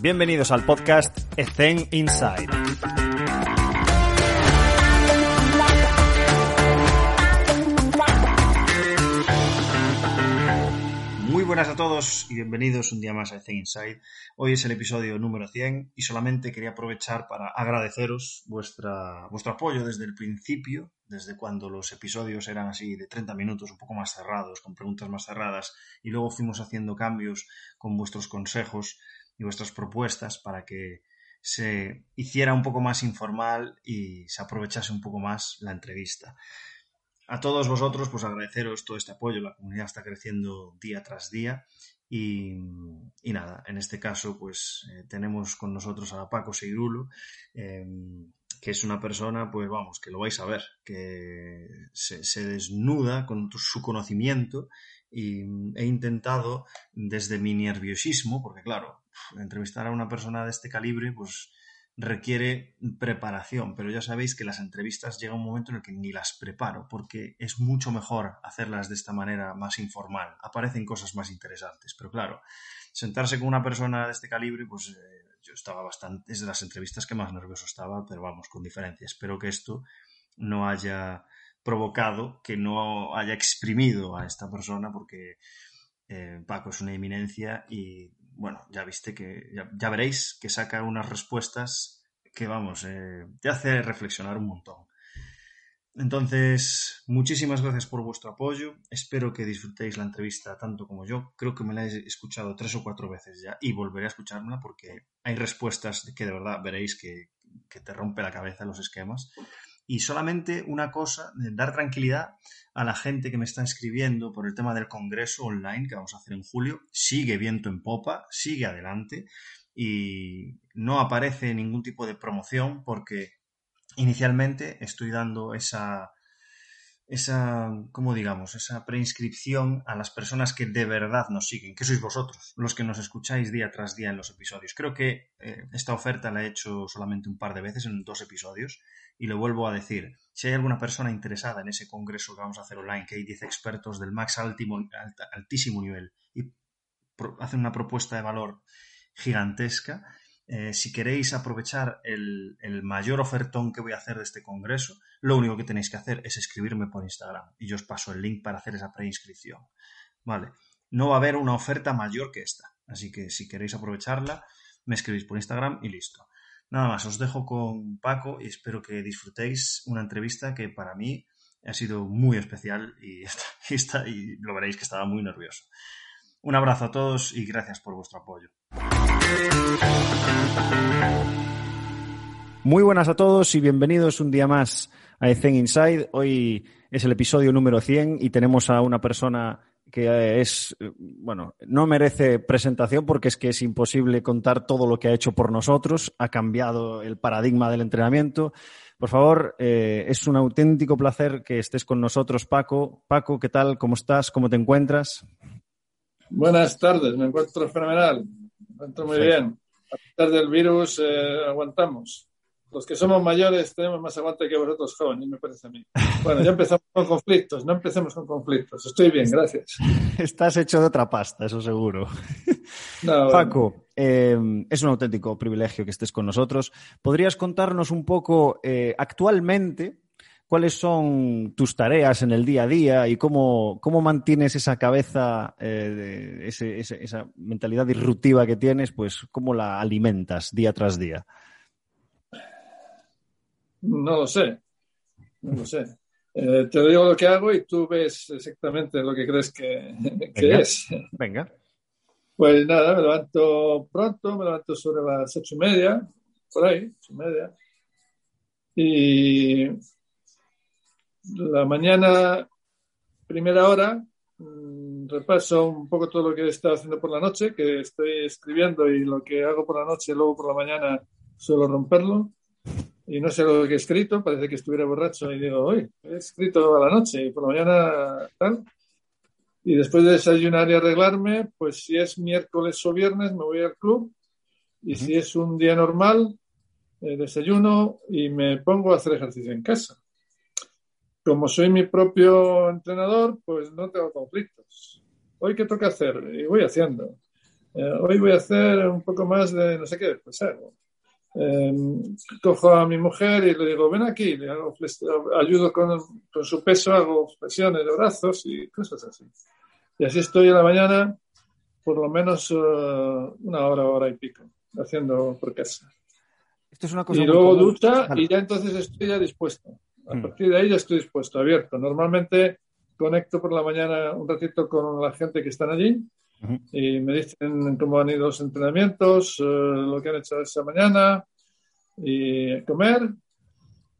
Bienvenidos al podcast Ethen Inside. Muy buenas a todos y bienvenidos un día más a Ethen Inside. Hoy es el episodio número 100 y solamente quería aprovechar para agradeceros vuestra, vuestro apoyo desde el principio, desde cuando los episodios eran así de 30 minutos, un poco más cerrados, con preguntas más cerradas, y luego fuimos haciendo cambios con vuestros consejos y vuestras propuestas para que se hiciera un poco más informal y se aprovechase un poco más la entrevista. A todos vosotros, pues agradeceros todo este apoyo. La comunidad está creciendo día tras día. Y, nada, en este caso, pues eh, tenemos con nosotros a Paco Seirulo, eh, que es una persona, pues vamos, que lo vais a ver, que se desnuda con su conocimiento y he intentado desde mi nerviosismo, porque claro, entrevistar a una persona de este calibre, pues requiere preparación, pero ya sabéis que las entrevistas llega un momento en el que ni las preparo, porque es mucho mejor hacerlas de esta manera más informal. Aparecen cosas más interesantes, pero claro, sentarse con una persona de este calibre, pues eh, yo estaba bastante, es de las entrevistas que más nervioso estaba, pero vamos, con diferencia. Espero que esto no haya provocado, que no haya exprimido a esta persona, porque eh, Paco es una eminencia y bueno, ya viste que, ya, veréis que saca unas respuestas que, vamos, eh, te hace reflexionar un montón. Entonces, muchísimas gracias por vuestro apoyo. Espero que disfrutéis la entrevista tanto como yo. Creo que me la he escuchado tres o cuatro veces ya y volveré a escuchármela porque hay respuestas que de verdad veréis que, que te rompe la cabeza los esquemas. Y solamente una cosa, dar tranquilidad a la gente que me está escribiendo por el tema del congreso online que vamos a hacer en julio. Sigue viento en popa, sigue adelante y no aparece ningún tipo de promoción porque inicialmente estoy dando esa, esa, ¿cómo digamos? Esa preinscripción a las personas que de verdad nos siguen, que sois vosotros, los que nos escucháis día tras día en los episodios. Creo que eh, esta oferta la he hecho solamente un par de veces en dos episodios y lo vuelvo a decir. Si hay alguna persona interesada en ese congreso que vamos a hacer online, que hay 10 expertos del más altimo, alt, altísimo nivel y pro, hacen una propuesta de valor gigantesca, eh, si queréis aprovechar el, mayor ofertón que voy a hacer de este congreso, lo único que tenéis que hacer es escribirme por Instagram y yo os paso el link para hacer esa preinscripción. Vale. No va a haber una oferta mayor que esta. Así que si queréis aprovecharla, me escribís por Instagram y listo. Nada más, os dejo con Paco y espero que disfrutéis una entrevista que para mí ha sido muy especial y, está, y lo veréis que estaba muy nervioso. Un abrazo a todos y gracias por vuestro apoyo. Muy buenas a todos y bienvenidos un día más a Ethen Inside. Hoy es el episodio número 100 y tenemos a una persona que es, bueno, no merece presentación porque es que es imposible contar todo lo que ha hecho por nosotros, ha cambiado el paradigma del entrenamiento. Por favor, eh, es un auténtico placer que estés con nosotros, Paco. Paco, ¿qué tal? ¿Cómo estás? ¿Cómo te encuentras? Buenas tardes, me encuentro fenomenal, muy bien. A pesar del virus, eh, aguantamos los que somos mayores tenemos más aguante que vosotros jóvenes, me parece a mí. Bueno, ya empezamos con conflictos, no empecemos con conflictos. Estoy bien, gracias. Estás hecho de otra pasta, eso seguro. No, Paco, bueno. eh, es un auténtico privilegio que estés con nosotros. ¿Podrías contarnos un poco eh, actualmente cuáles son tus tareas en el día a día y cómo, cómo mantienes esa cabeza, eh, ese, ese, esa mentalidad disruptiva que tienes, pues cómo la alimentas día tras día? No lo sé. No lo sé. Eh, te digo lo que hago y tú ves exactamente lo que crees que, que Venga. es. Venga. Pues nada, me levanto pronto, me levanto sobre las ocho y media, por ahí, ocho y media. Y la mañana, primera hora, mmm, repaso un poco todo lo que he estado haciendo por la noche, que estoy escribiendo y lo que hago por la noche, luego por la mañana suelo romperlo y no sé lo que he escrito, parece que estuviera borracho y digo, hoy he escrito a la noche y por la mañana tal. Y después de desayunar y arreglarme, pues si es miércoles o viernes me voy al club y uh -huh. si es un día normal, eh, desayuno y me pongo a hacer ejercicio en casa. Como soy mi propio entrenador, pues no tengo conflictos. Hoy qué toca hacer y voy haciendo. eh, hoy voy a hacer un poco más de no sé qué, pues algo. Eh, cojo a mi mujer y le digo, ven aquí, le hago ayudo con, con, su peso, hago flexiones de brazos y cosas así. Y así estoy en la mañana por lo menos uh, una hora, hora y pico, haciendo por casa. Esto es una cosa y luego ducha y ya entonces estoy ya dispuesto. A mm. partir de ahí ya estoy dispuesto, abierto. Normalmente conecto por la mañana un ratito con la gente que están allí y me dicen cómo han ido los entrenamientos, uh, lo que han hecho esa mañana y comer.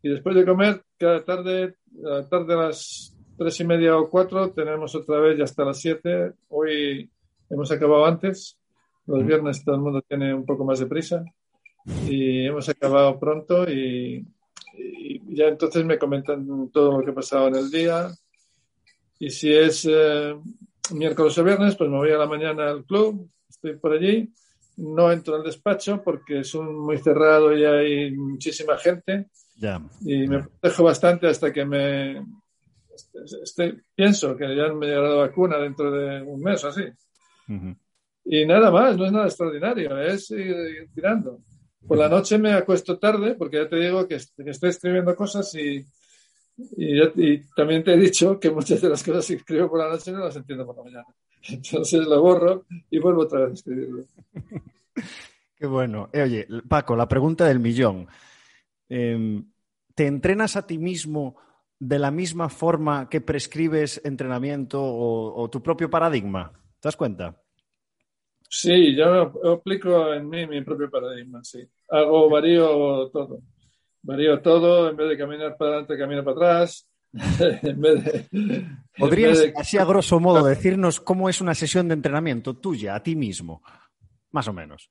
Y después de comer, cada tarde, a la tarde a las tres y media o cuatro, tenemos otra vez ya hasta las siete. Hoy hemos acabado antes. Los viernes todo el mundo tiene un poco más de prisa. Y hemos acabado pronto y, ya entonces me comentan todo lo que ha pasado en el día. Y si es eh, miércoles o viernes, pues me voy a la mañana al club, estoy por allí. No entro al despacho porque es muy cerrado y hay muchísima gente. Y me protejo bastante hasta que me, este, este, pienso que ya me llegará la vacuna dentro de un mes o así. Y nada más, no es nada extraordinario, es ir, tirando. Por la noche me acuesto tarde, porque ya te digo que, estoy escribiendo cosas y, también te he dicho que muchas de las cosas que escribo por la noche no las entiendo por la mañana. Entonces lo borro y vuelvo otra vez a escribirlo. Qué bueno. Eh, oye, Paco, la pregunta del millón. Em, ¿Te entrenas a ti mismo de la misma forma que prescribes entrenamiento o, tu propio paradigma? ¿Te das cuenta? Sí, yo aplico en mí mi propio paradigma, sí. Hago, varío todo. Varío todo, en vez de caminar para adelante, camino para atrás. en vez de, ¿Podrías, así a grosso modo, decirnos cómo es una sesión de entrenamiento tuya, a ti mismo? Más o menos.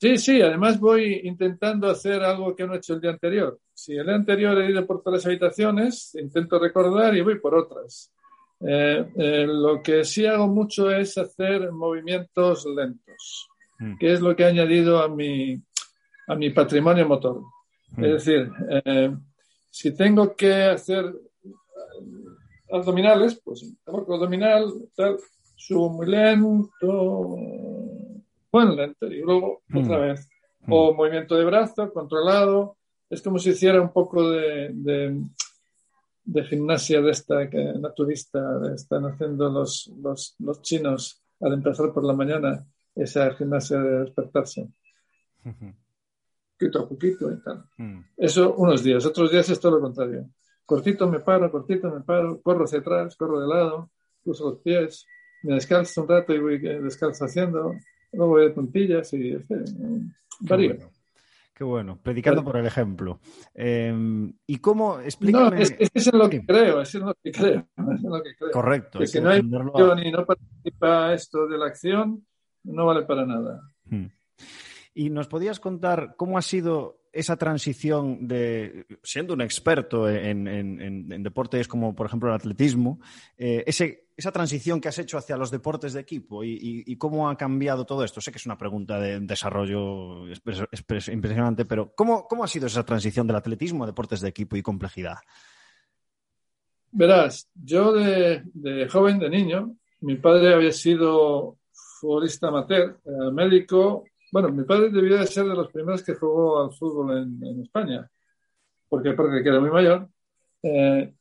Sí, sí, además voy intentando hacer algo que no he hecho el día anterior. Si el día anterior he ido por todas las habitaciones, intento recordar y voy por otras. Eh, eh, lo que sí hago mucho es hacer movimientos lentos, mm. que es lo que he añadido a mi, a mi patrimonio motor. Mm. Es decir, eh, si tengo que hacer abdominales, pues abdominal, tal, subo muy lento, bueno, lento, y luego otra mm. vez. O movimiento de brazo, controlado. Es como si hiciera un poco de, de, gimnasia de esta que, naturista están haciendo los, los, los, chinos al empezar por la mañana, esa gimnasia de despertarse. Poquito a poquito y tal. Mm. Eso unos días, otros días es todo lo contrario. Cortito me paro, cortito me paro, corro hacia atrás, corro de lado, cruzo los pies, me descalzo un rato y voy descalzo haciendo, luego voy de puntillas y este, varía. Qué bueno, predicando por el ejemplo. Em, ¿Y cómo? Explícame. No, es, es lo que creo, es lo que creo. Es lo que creo. Correcto. Que, no hay acción y no participa esto de la acción, no vale para nada. Hmm. ¿Y nos podías contar cómo ha sido esa transición de, siendo un experto en, deportes como, por ejemplo, el atletismo, eh, esa transición que has hecho hacia los deportes de equipo y, cómo ha cambiado todo esto? Sé que es una pregunta de desarrollo impresionante, pero ¿cómo, ha sido esa transición del atletismo a deportes de equipo y complejidad? Verás, yo de, joven, de niño, mi padre había sido futbolista amateur, médico, bueno, mi padre debió de ser de los primeros que jugó al fútbol en, España, porque aparte que era muy mayor. Eh,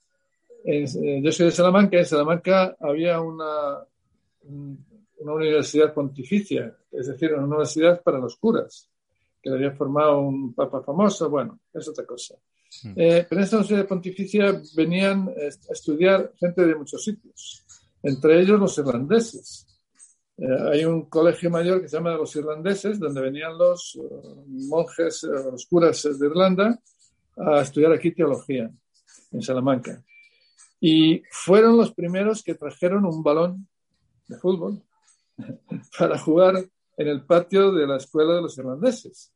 yo soy de Salamanca, en Salamanca había una, una universidad pontificia, es decir, una universidad para los curas, que le había formado un papa famoso, bueno, es otra cosa. Eh, pero en esta universidad pontificia venían a estudiar gente de muchos sitios, entre ellos los irlandeses. Eh, hay un colegio mayor que se llama los irlandeses, donde venían los eh, monjes, eh, los curas de Irlanda, a estudiar aquí teología, en Salamanca. Y fueron los primeros que trajeron un balón de fútbol para jugar en el patio de la escuela de los irlandeses.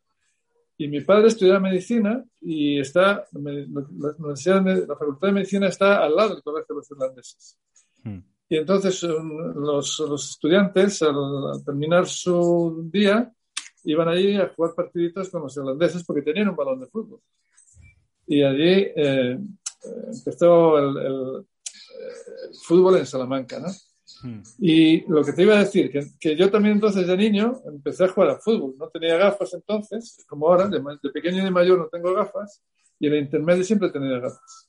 Y mi padre estudiaba medicina y está, la, la Facultad de Medicina está al lado del colegio de los irlandeses. Hmm. Y entonces los, los estudiantes, al, terminar su día, iban allí a jugar partiditos con los irlandeses porque tenían un balón de fútbol. Y allí eh, empezó el, el, fútbol en Salamanca, ¿no? Hmm. Y lo que te iba a decir, que, que, yo también entonces de niño empecé a jugar al fútbol. No tenía gafas entonces, como ahora, de, de pequeño y de mayor no tengo gafas, y en el intermedio siempre tenía gafas.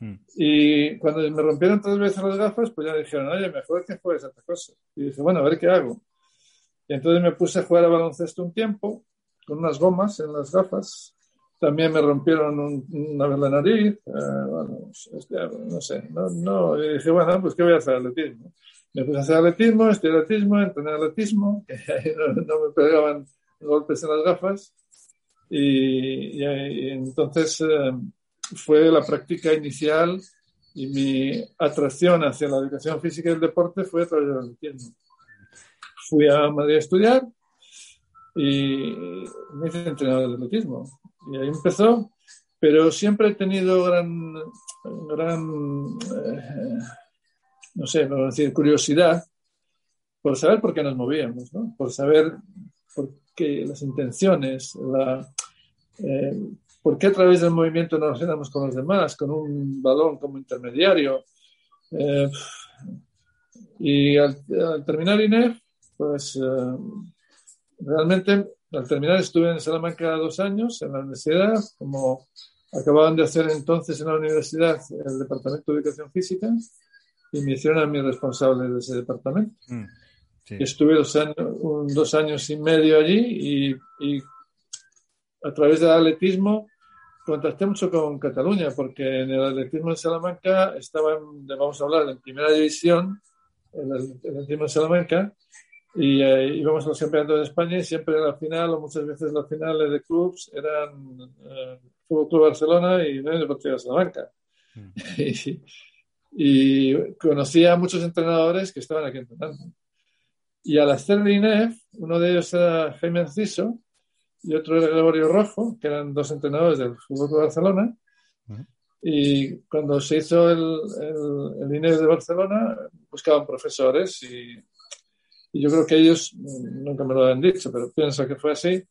Hmm. Y cuando me rompieron tres veces las gafas, pues ya me dijeron, oye, mejor que juegues a otra cosa. Y dije, bueno, a ver qué hago. Y entonces me puse a jugar a baloncesto un tiempo, con unas gomas en las gafas. También me rompieron una vez la nariz. Eh, bueno, no sé, no, no. Y dije, bueno, pues ¿qué voy a hacer? Atletismo. Me puse a hacer atletismo, estudié atletismo, entrené atletismo, que no, me pegaban golpes en las gafas. Y, entonces eh, fue la práctica inicial y mi atracción hacia la educación física y el deporte fue a través del atletismo. Fui a Madrid a estudiar y me hice entrenador de atletismo. Y ahí empezó, pero siempre he tenido gran, gran eh, no sé, vamos decir, curiosidad por saber por qué nos movíamos, ¿no? por saber por qué las intenciones, la, eh, por qué a través del movimiento nos relacionamos con los demás, con un balón como intermediario. Eh, y al, terminar INEF, pues Realmente, al terminar, estuve en Salamanca dos años en la universidad, como acababan de hacer entonces en la universidad el Departamento de Educación Física, y me hicieron a mí responsable de ese departamento. Mm, estuve dos años, dos años y medio allí y, a través del atletismo contacté mucho con Cataluña, porque en el atletismo de Salamanca estaban, vamos a hablar, en primera división, el, el atletismo de Salamanca, y eh, íbamos a los campeonatos de España y siempre la final, o muchas veces las finales de clubs, eran eh, Fútbol Club Barcelona y Unión Deportiva de Salamanca. Mm. y, conocía a muchos entrenadores que estaban aquí entrenando. Y al hacer de INEF, uno de ellos era Jaime Enciso y otro era Gregorio Rojo, que eran dos entrenadores del Fútbol Club Barcelona. Y cuando se hizo el, el, el INEF de Barcelona, buscaban profesores y y yo creo que ellos mm, nunca me lo han dicho, pero pienso que fue así.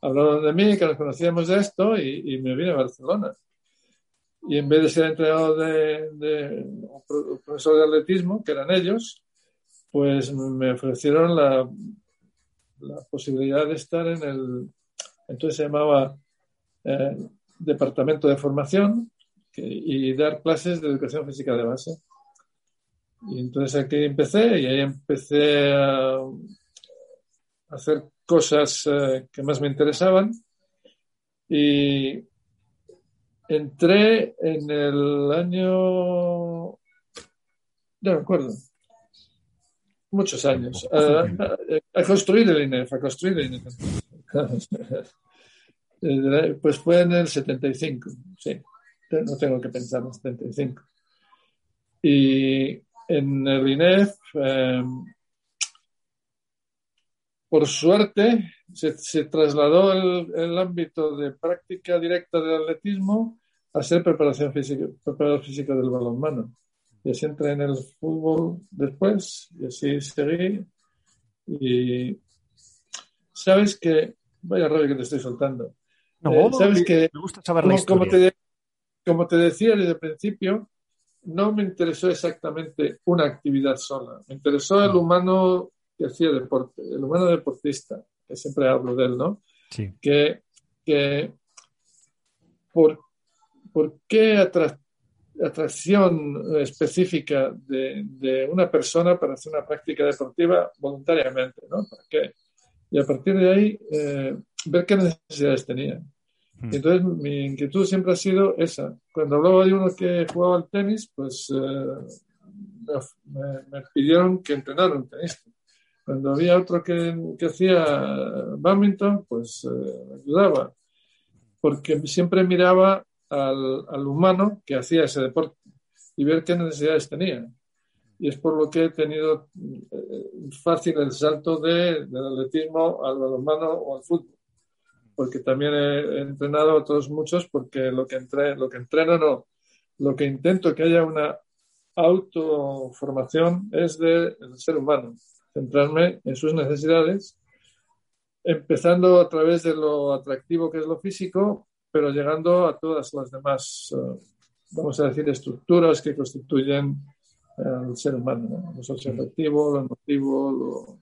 Hablaron de mí, que nos conocíamos de esto y, me vine a Barcelona. Y en vez de ser entrenador de, profesor de atletismo, que eran ellos, pues me ofrecieron la, la posibilidad de estar en el, entonces se llamaba eh, Departamento de Formación y dar clases de educación física de base. Y entonces aquí empecé y ahí empecé a hacer cosas eh, que más me interesaban. Y entré en el año, no me acuerdo, muchos años, a, construir el INEF, a construir el INEF. pues fue en el 75, sí, no tengo que pensar en el 75. Y en el INEF, eh, por suerte, se, trasladó el, ámbito de práctica directa del atletismo a ser preparación física, preparador físico del balonmano. Y así entré en el fútbol después, y así seguí. Y sabes que, vaya rollo que te estoy soltando. No, eh, sabes que, me gusta saber la. Como te, como te decía desde el principio, no me interesó exactamente una actividad sola. Me interesó el humano que hacía deporte, el humano deportista, que siempre hablo de él, ¿no? Sí. Que, que por, por qué atracción específica de, una persona para hacer una práctica deportiva voluntariamente, ¿no? ¿Para qué? Y a partir de ahí, eh, ver qué necesidades tenía. Hmm. Entonces, mi inquietud siempre ha sido esa. Cuando hablaba de uno que jugaba al tenis, pues eh, me, pidieron que entrenara un tenista. Cuando había otro que, hacía badminton, pues eh, ayudaba. Porque siempre miraba al, al, humano que hacía ese deporte y ver qué necesidades tenía. Y es por lo que he tenido eh, fácil el salto de, del atletismo al balonmano o al fútbol porque también he, entrenado a otros muchos, porque lo que, entre, lo que entreno no, lo que intento que haya una autoformación es del ser humano, centrarme en sus necesidades, empezando a través de lo atractivo que es lo físico, pero llegando a todas las demás, eh, vamos a decir, estructuras que constituyen al ser humano, ¿no? lo socioafectivo, lo emotivo, lo...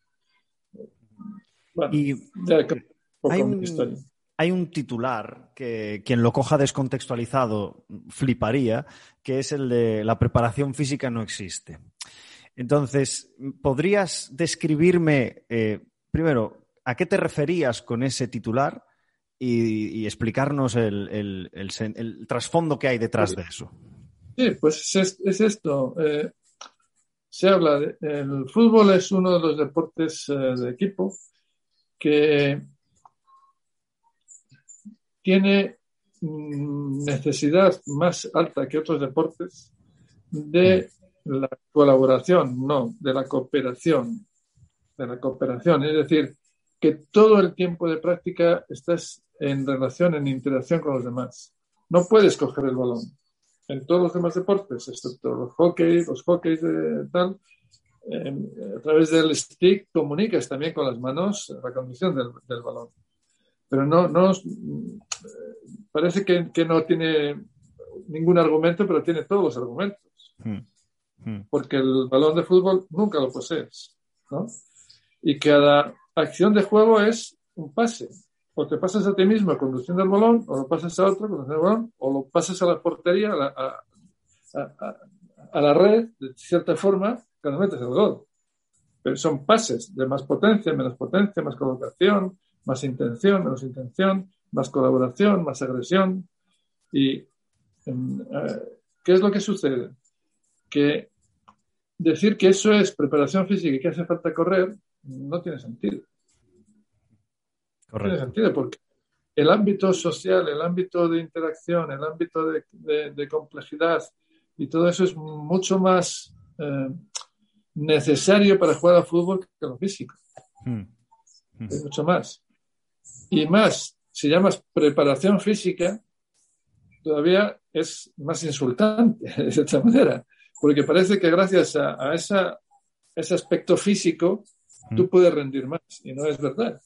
Bueno, y ya que poco hay un, historia. hay un titular que quien lo coja descontextualizado fliparía, que es el de la preparación física no existe. Entonces, ¿podrías describirme, eh, primero, a qué te referías con ese titular y, y explicarnos el, el- el sen- el trasfondo que hay detrás de eso? Sí, pues es, es esto. eh, se habla de, el fútbol es uno de los deportes eh, de equipo que tiene mm, necesidad más alta que otros deportes de la colaboración, no, de la cooperación, de la cooperación. Es decir, que todo el tiempo de práctica estás en relación, en interacción con los demás. No puedes coger el balón. En todos los demás deportes, excepto los hockey, los hockeys de tal, eh, a través del stick comunicas también con las manos la condición del, del balón. Pero no, no eh, parece que, que no tiene ningún argumento, pero tiene todos los argumentos Hmm. Hmm. porque el balón de fútbol nunca lo posees, ¿no? Y cada acción de juego es un pase. O te pasas a ti mismo conduciendo el balón, o lo pasas a otro conduciendo el balón, o lo pasas a la portería, a la, a, a- a- a la red, de cierta forma, cuando metes el gol. Pero son pases de más potencia, menos potencia, más colocación, más intención, menos intención, más colaboración, más agresión. ¿Y em, eh, qué es lo que sucede? que decir que eso es preparación física y que hace falta correr no tiene sentido. No tiene Correcto. sentido porque el ámbito social, el ámbito de interacción, el ámbito de, de- de complejidad y todo eso es mucho más eh, necesario para jugar al fútbol que lo físico. Hmm. Hmm. Es mucho más. Y más, si llamas preparación física, todavía es más insultante, de cierta manera, porque parece que gracias a, a esa, ese aspecto físico tú puedes rendir más, y no es verdad.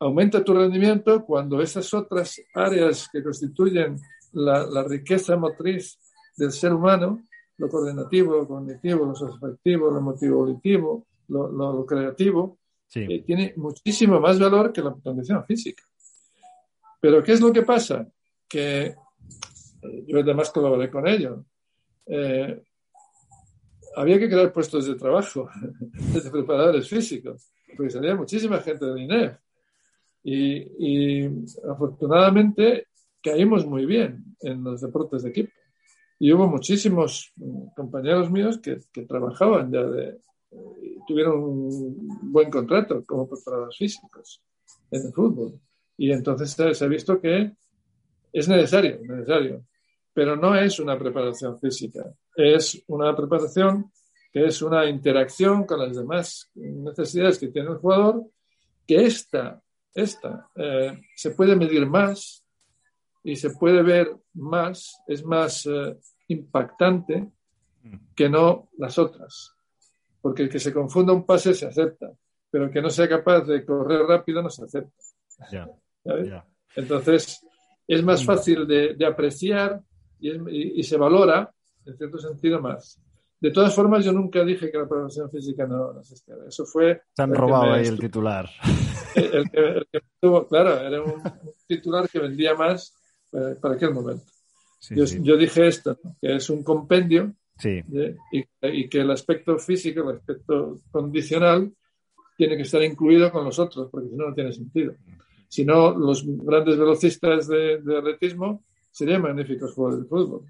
Aumenta tu rendimiento cuando esas otras áreas que constituyen la, la riqueza motriz del ser humano, lo coordinativo, lo cognitivo, lo afectivo, lo emotivo, auditivo, lo, lo- lo creativo, Eh, tiene muchísimo más valor que la condición física. Pero ¿qué es lo que pasa? Que eh, yo además colaboré con ello. Eh, había que crear puestos de trabajo de preparadores físicos, porque salía muchísima gente del INEF. Y, afortunadamente caímos muy bien en los deportes de equipo. Y hubo muchísimos mm, compañeros míos que, que trabajaban ya de, tuvieron un buen contrato como preparadores físicos en el fútbol. Y entonces se, ha visto que es necesario, necesario, pero no es una preparación física, es una preparación que es una interacción con las demás necesidades que tiene el jugador, que esta, esta eh, se puede medir más y se puede ver más, es más eh, impactante que no las otras. Porque el que se confunda un pase se acepta, pero el que no sea capaz de correr rápido no se acepta. ¿sabes? ya. Entonces, es más fácil de, de apreciar y, es- y- y se valora, en cierto sentido, más. De todas formas, yo nunca dije que la preparación física no, no existiera. Eso fue Se han robado ahí el titular. el que, el que tuvo, claro, era un, un titular que vendía más eh, para aquel momento. Sí, yo, sí. yo dije esto, ¿no? que es un compendio Sí. de- y, y que el aspecto físico, el aspecto condicional, tiene que estar incluido con los otros, porque si no, no tiene sentido. Si no, los grandes velocistas de, de atletismo serían magníficos jugadores de fútbol.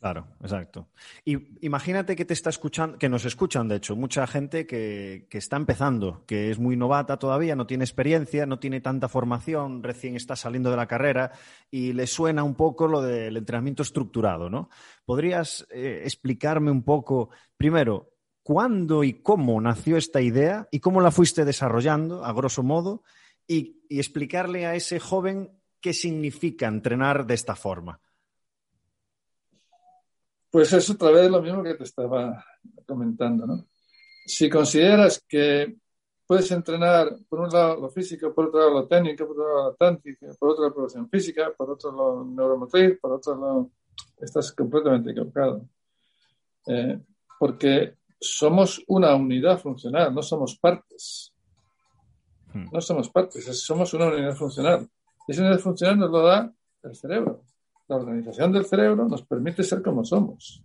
Claro, exacto. Y imagínate que te está escuchando, que nos escuchan, de hecho, mucha gente que, que está empezando, que es muy novata todavía, no tiene experiencia, no tiene tanta formación, recién está saliendo de la carrera y le suena un poco lo del entrenamiento estructurado, ¿no? ¿Podrías eh, explicarme un poco, primero, cuándo y cómo nació esta idea y cómo la fuiste desarrollando, a grosso modo, y, y explicarle a ese joven qué significa entrenar de esta forma? Pues es otra vez lo mismo que te estaba comentando, ¿no? Si consideras que puedes entrenar por un lado lo físico, por otro lado lo técnico, por otro lado la táctica, por otro lado la producción física, por otro lado neuromotriz, por otro lado estás completamente equivocado. Eh, porque somos una unidad funcional, no somos partes. Hmm. No somos partes, somos una unidad funcional. Y esa unidad funcional nos lo da el cerebro. La organización del cerebro nos permite ser como somos.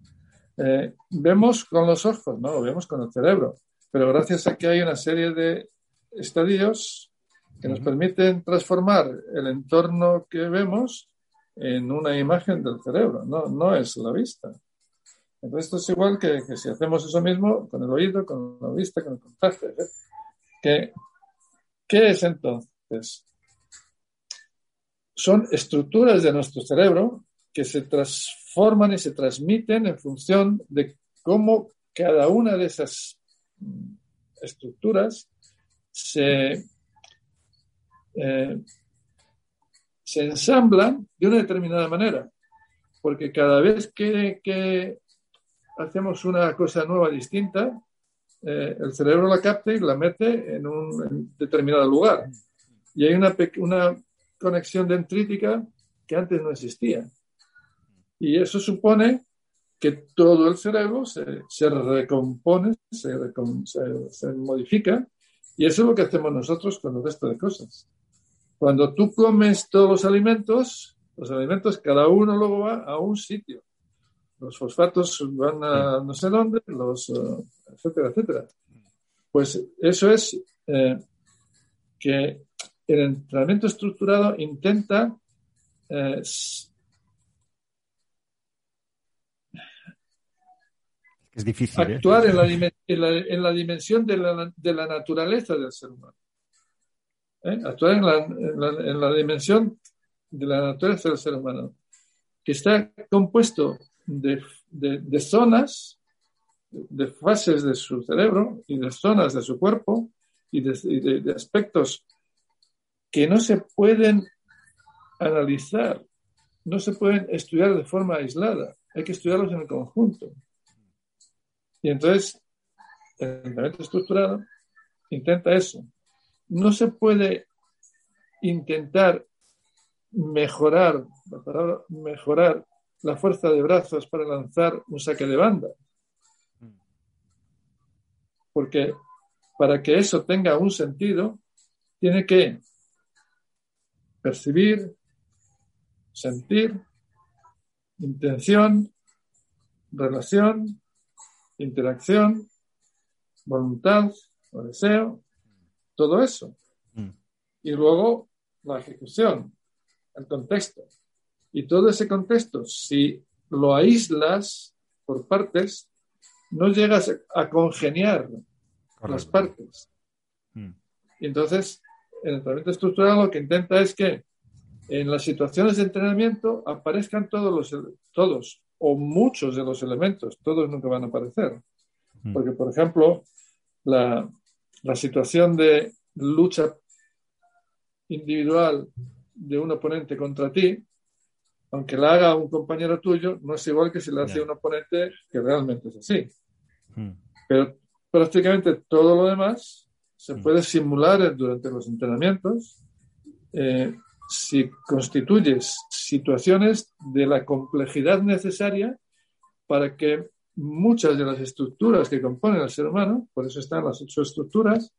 Eh, vemos con los ojos, no lo vemos con el cerebro, pero gracias a que hay una serie de estadios que nos permiten transformar el entorno que vemos en una imagen del cerebro, no, no es la vista. Entonces esto es igual que, si hacemos eso mismo con el oído, con la vista, con el contacto. ¿Qué, ¿Qué es entonces? Son estructuras de nuestro cerebro que se transforman y se transmiten en función de cómo cada una de esas estructuras se, eh, se ensamblan de una determinada manera. Porque cada vez que, hacemos una cosa nueva, distinta, eh, el cerebro la capta y la mete en un determinado lugar. Y hay una, una conexión dendrítica que antes no existía. Y eso supone que todo el cerebro se, recompone, se, se, modifica, y eso es lo que hacemos nosotros con el resto de cosas. Cuando tú comes todos los alimentos, los alimentos cada uno luego va a un sitio. Los fosfatos van a no sé dónde, los, eh, etcétera, etcétera. Pues eso es eh, que el entrenamiento estructurado intenta eh, Es difícil. ¿eh? Actuar en, la, en, la, dimensión de la, de la, naturaleza del ser humano. ¿Eh? Actuar en la, dimensión de la naturaleza del ser humano, que está compuesto de, de, zonas, de fases de su cerebro y de zonas de su cuerpo y de aspectos que no se pueden analizar, no se pueden estudiar de forma aislada, hay que estudiarlos en el conjunto. Y entonces, el entrenamiento estructurado intenta eso. No se puede intentar mejorar, la mejorar la fuerza de brazos para lanzar un saque de banda. Porque para que eso tenga un sentido, tiene que percibir, sentir, intención, relación, interacción, voluntad o deseo, todo eso. Mm. Y luego la ejecución, el contexto. Y todo ese contexto, si lo aíslas por partes, no llegas a congeniar las partes. Mm. Y entonces, el entrenamiento estructural lo que intenta es que en las situaciones de entrenamiento aparezcan todos los todos o muchos de los elementos, todos nunca van a aparecer. Mm. Porque, por ejemplo, la, situación de lucha individual de un oponente contra ti, aunque la haga un compañero tuyo, no es igual que si la hace un oponente que realmente es así. Mm. Pero prácticamente todo lo demás se mm. puede simular durante los entrenamientos eh, si constituyes situaciones de la complejidad necesaria para que muchas de las estructuras que componen al ser humano, por eso están las ocho estructuras,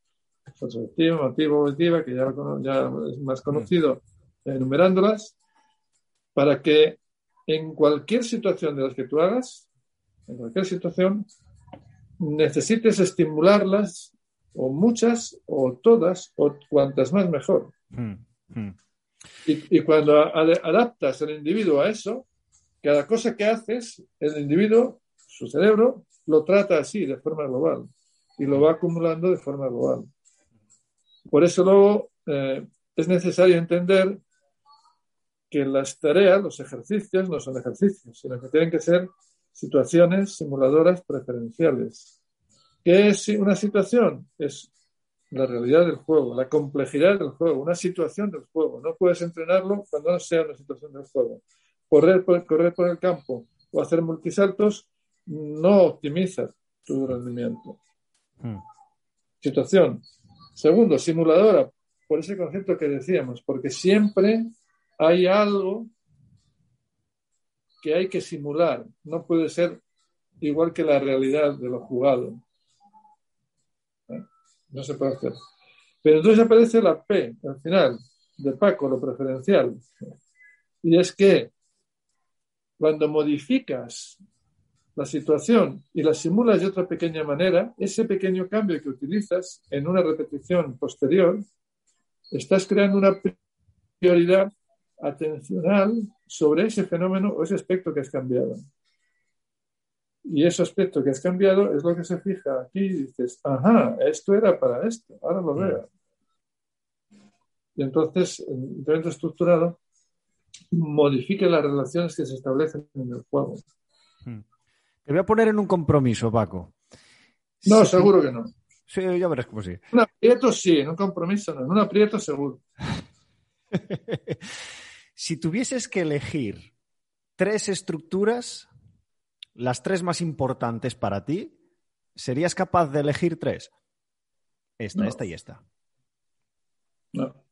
motivo, objetiva, que ya, ya, es más conocido, enumerándolas, para que en cualquier situación de las que tú hagas, en cualquier situación, necesites estimularlas, o muchas, o todas, o cuantas más mejor. Hmm, hmm. Y, cuando adaptas al individuo a eso, cada cosa que haces, el individuo, su cerebro, lo trata así, de forma global, y lo va acumulando de forma global. Por eso luego eh, es necesario entender que las tareas, los ejercicios, no son ejercicios, sino que tienen que ser situaciones simuladoras preferenciales. ¿Qué es una situación? Es la realidad del juego, la complejidad del juego, una situación del juego. No puedes entrenarlo cuando no sea una situación del juego. Correr por, correr por el campo o hacer multisaltos no optimiza tu rendimiento. Hmm. Situación. Segundo, simuladora, por ese concepto que decíamos, porque siempre hay algo que hay que simular. No puede ser igual que la realidad de lo jugado. No se puede hacer. Pero entonces aparece la P al final de Paco, lo preferencial. Y es que cuando modificas la situación y la simulas de otra pequeña manera, ese pequeño cambio que utilizas en una repetición posterior, estás creando una prioridad atencional sobre ese fenómeno o ese aspecto que has cambiado. Y ese aspecto que has cambiado es lo que se fija aquí y dices, ajá, esto era para esto, ahora lo veo. Y entonces, el evento estructurado modifica las relaciones que se establecen en el juego. Hmm. Te voy a poner en un compromiso, Paco. No, seguro que no. Sí, ya verás cómo sí. Un aprieto sí, en un compromiso no. En un aprieto seguro. si tuvieses que elegir tres estructuras, las tres más importantes para ti, ¿serías capaz de elegir tres? Esta, esta y esta. No.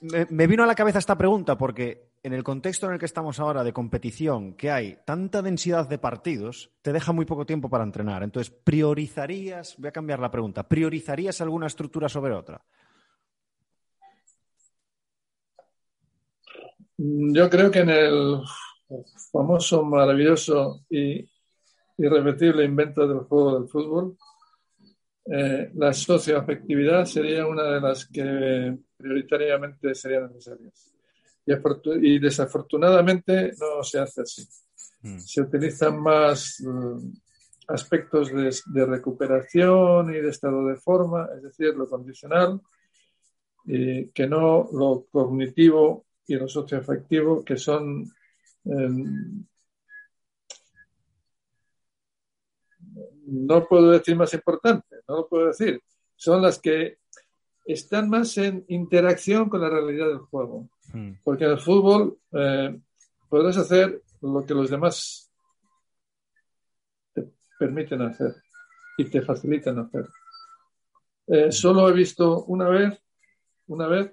Me, vino a la cabeza esta pregunta porque en el contexto en el que estamos ahora de competición, que hay tanta densidad de partidos, te deja muy poco tiempo para entrenar. Entonces, ¿priorizarías, voy a cambiar la pregunta, ¿priorizarías alguna estructura sobre otra? Yo creo que en el famoso, maravilloso y irrepetible invento del juego del fútbol, eh, la socioafectividad sería una de las que prioritariamente serían necesarias. Y, desafortunadamente no se hace así. Mm. Se utilizan más mm, aspectos de, recuperación y de estado de forma, es decir, lo condicional, que no lo cognitivo y lo socioafectivo, que son no puedo decir más importante, no lo puedo decir, son las que están más en interacción con la realidad del juego. Hmm. Porque en el fútbol eh, podrás hacer lo que los demás te permiten hacer y te facilitan hacer. Eh, hmm. solo he visto una vez, una vez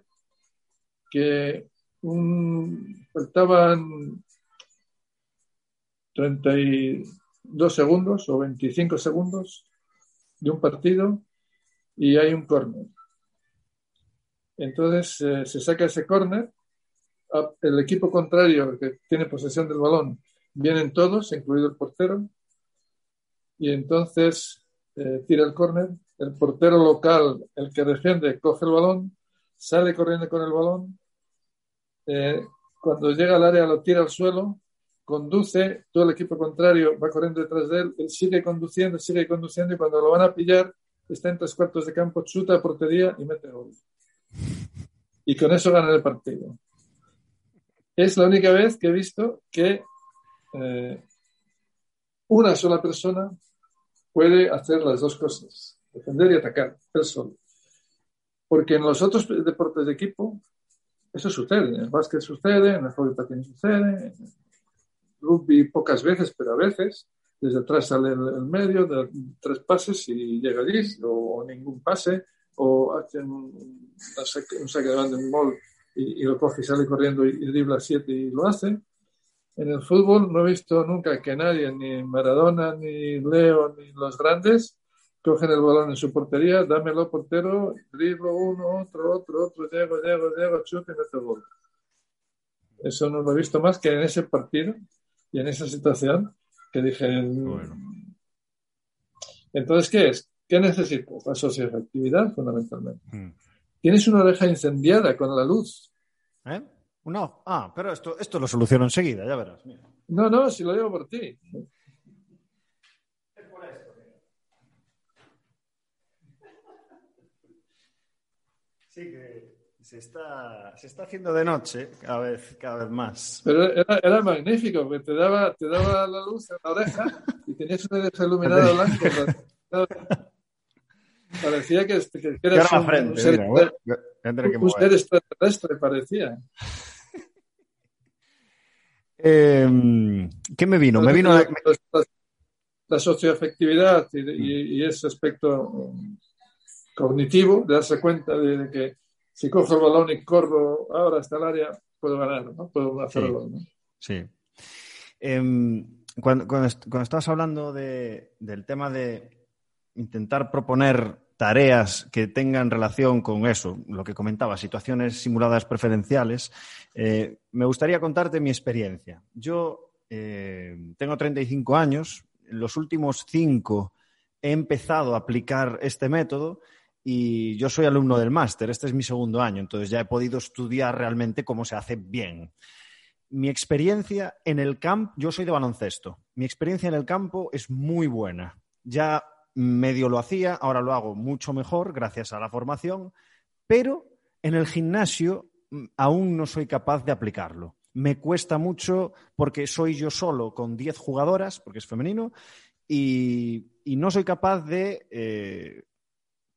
que faltaban 32 segundos o 25 segundos de un partido y hay un córner. Entonces eh, se saca ese córner, el equipo contrario que tiene posesión del balón, vienen todos, incluido el portero, y entonces eh, tira el córner, el portero local, el que defiende, coge el balón, sale corriendo con el balón, eh, cuando llega al área lo tira al suelo, conduce, todo el equipo contrario va corriendo detrás de él, él sigue conduciendo, sigue conduciendo y cuando lo van a pillar está en tres cuartos de campo, chuta a portería y mete gol y con eso ganan el partido. Es la única vez que he visto que eh, una sola persona puede hacer las dos cosas, defender y atacar, el solo. Porque en los otros deportes de equipo eso sucede. En básquet sucede, en el hockey también sucede, rugby pocas veces, pero a veces. Desde atrás sale el, medio, de tres pases y llega allí, o ningún pase, o hacen un, saque, de banda en gol y, lo coge y sale corriendo y, y dribla siete y lo hace. En el fútbol no he visto nunca que nadie, ni Maradona, ni Leo, ni los grandes, cogen el balón en su portería, dámelo portero, driblo uno, otro, otro, otro, llego, llego, llego, chute y meto gol. Eso no lo he visto más que en ese partido y en esa situación que dije. Entonces, ¿qué es? ¿Qué necesitas? La socioafectividad, fundamentalmente. Hmm. Tienes una oreja incendiada con la luz. ¿Eh? No, ah, pero esto, esto lo soluciono enseguida, ya verás. No, no, si lo digo por ti. Sí, que se está, se está haciendo de noche cada vez, cada vez más. Pero era, era magnífico, porque te daba, te daba la luz en la oreja y tenías una oreja iluminada blanca. Parecía que, que, eras un, frente, un, ser, mira, un, un ser extraterrestre, parecía. Eh, ¿Qué me vino? Me vino la, la, la socioafectividad y, y, y, ese aspecto um, cognitivo, de darse cuenta de, de, que si cojo el balón y corro ahora hasta el área, puedo ganar, ¿no? Puedo hacerlo. Sí. ¿no? sí. Eh, cuando, cuando, estabas hablando de, del tema de intentar proponer tareas que tengan relación con eso, lo que comentaba, situaciones simuladas preferenciales, eh, me gustaría contarte mi experiencia. Yo eh, tengo 35 años, en los últimos cinco he empezado a aplicar este método y yo soy alumno del máster, este es mi segundo año, entonces ya he podido estudiar realmente cómo se hace bien. Mi experiencia en el campo, yo soy de baloncesto, mi experiencia en el campo es muy buena. Ya medio lo hacía, ahora lo hago mucho mejor gracias a la formación, pero en el gimnasio mm, aún no soy capaz de aplicarlo. Me cuesta mucho porque soy yo solo con 10 jugadoras, porque es femenino, y, no soy capaz de eh,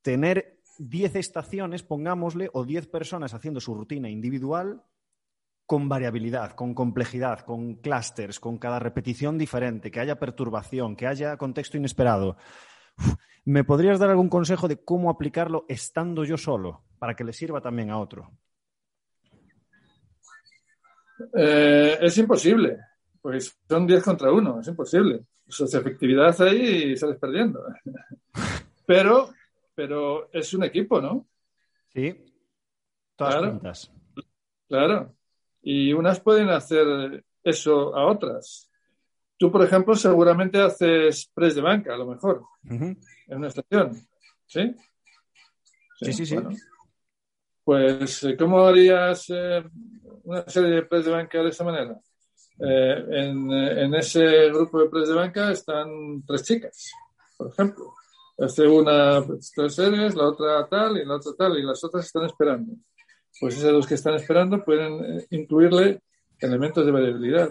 tener 10 estaciones, pongámosle, o 10 personas haciendo su rutina individual con variabilidad, con complejidad, con clústeres, con cada repetición diferente, que haya perturbación, que haya contexto inesperado. ¿Me podrías dar algún consejo de cómo aplicarlo estando yo solo para que le sirva también a otro? Eh, es imposible, pues son 10 contra 1, es imposible. Su efectividad ahí y sales perdiendo. Pero, pero es un equipo, ¿no? Sí, todas claro, Claro. Y unas pueden hacer eso a otras. Tú, por ejemplo, seguramente haces press de banca, a lo mejor, en una estación. ¿Sí? Sí, sí, sí. Pues, eh, ¿cómo harías eh, una serie de press de banca de esa manera? Eh, en, ese grupo de press de banca están tres chicas, por ejemplo. Hace una tres series, la otra tal y la otra tal, y las otras están esperando. Pues esas dos que están esperando pueden incluirle elementos de variabilidad.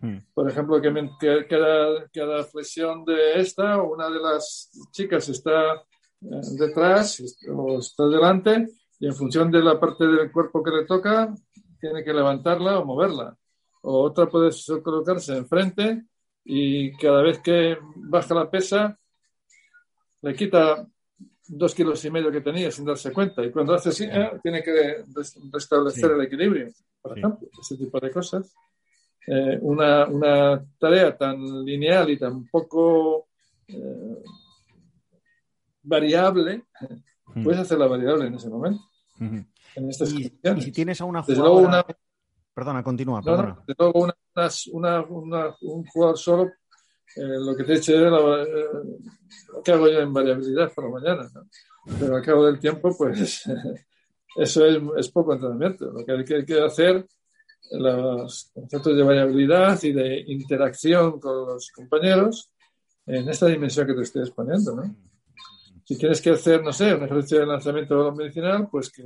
Hmm. Por ejemplo, que, cada, flexión de esta, una de las chicas está eh, detrás o está delante, y en función de la parte del cuerpo que le toca, tiene que levantarla o moverla. O otra puede colocarse enfrente y cada vez que baja la pesa, le quita dos kilos y medio que tenía sin darse cuenta. Y cuando hace así, eh, tiene que restablecer el equilibrio, por ejemplo, ese tipo de cosas. Eh, una, una, tarea tan lineal y tan poco eh, variable, puedes hacer la variable en ese momento. En estas y, si tienes a una jugadora... Perdona, continúa. Perdona. desde luego una, una, un jugador solo, eh, lo que te he dicho es lo que hago yo en variabilidad por la mañana. Pero al cabo del tiempo, pues eso es, es poco entrenamiento. Lo que hay que hacer los conceptos de variabilidad y de interacción con los compañeros en esta dimensión que te estoy exponiendo. ¿no? Si tienes que hacer, no sé, un ejercicio de lanzamiento medicinal, pues que,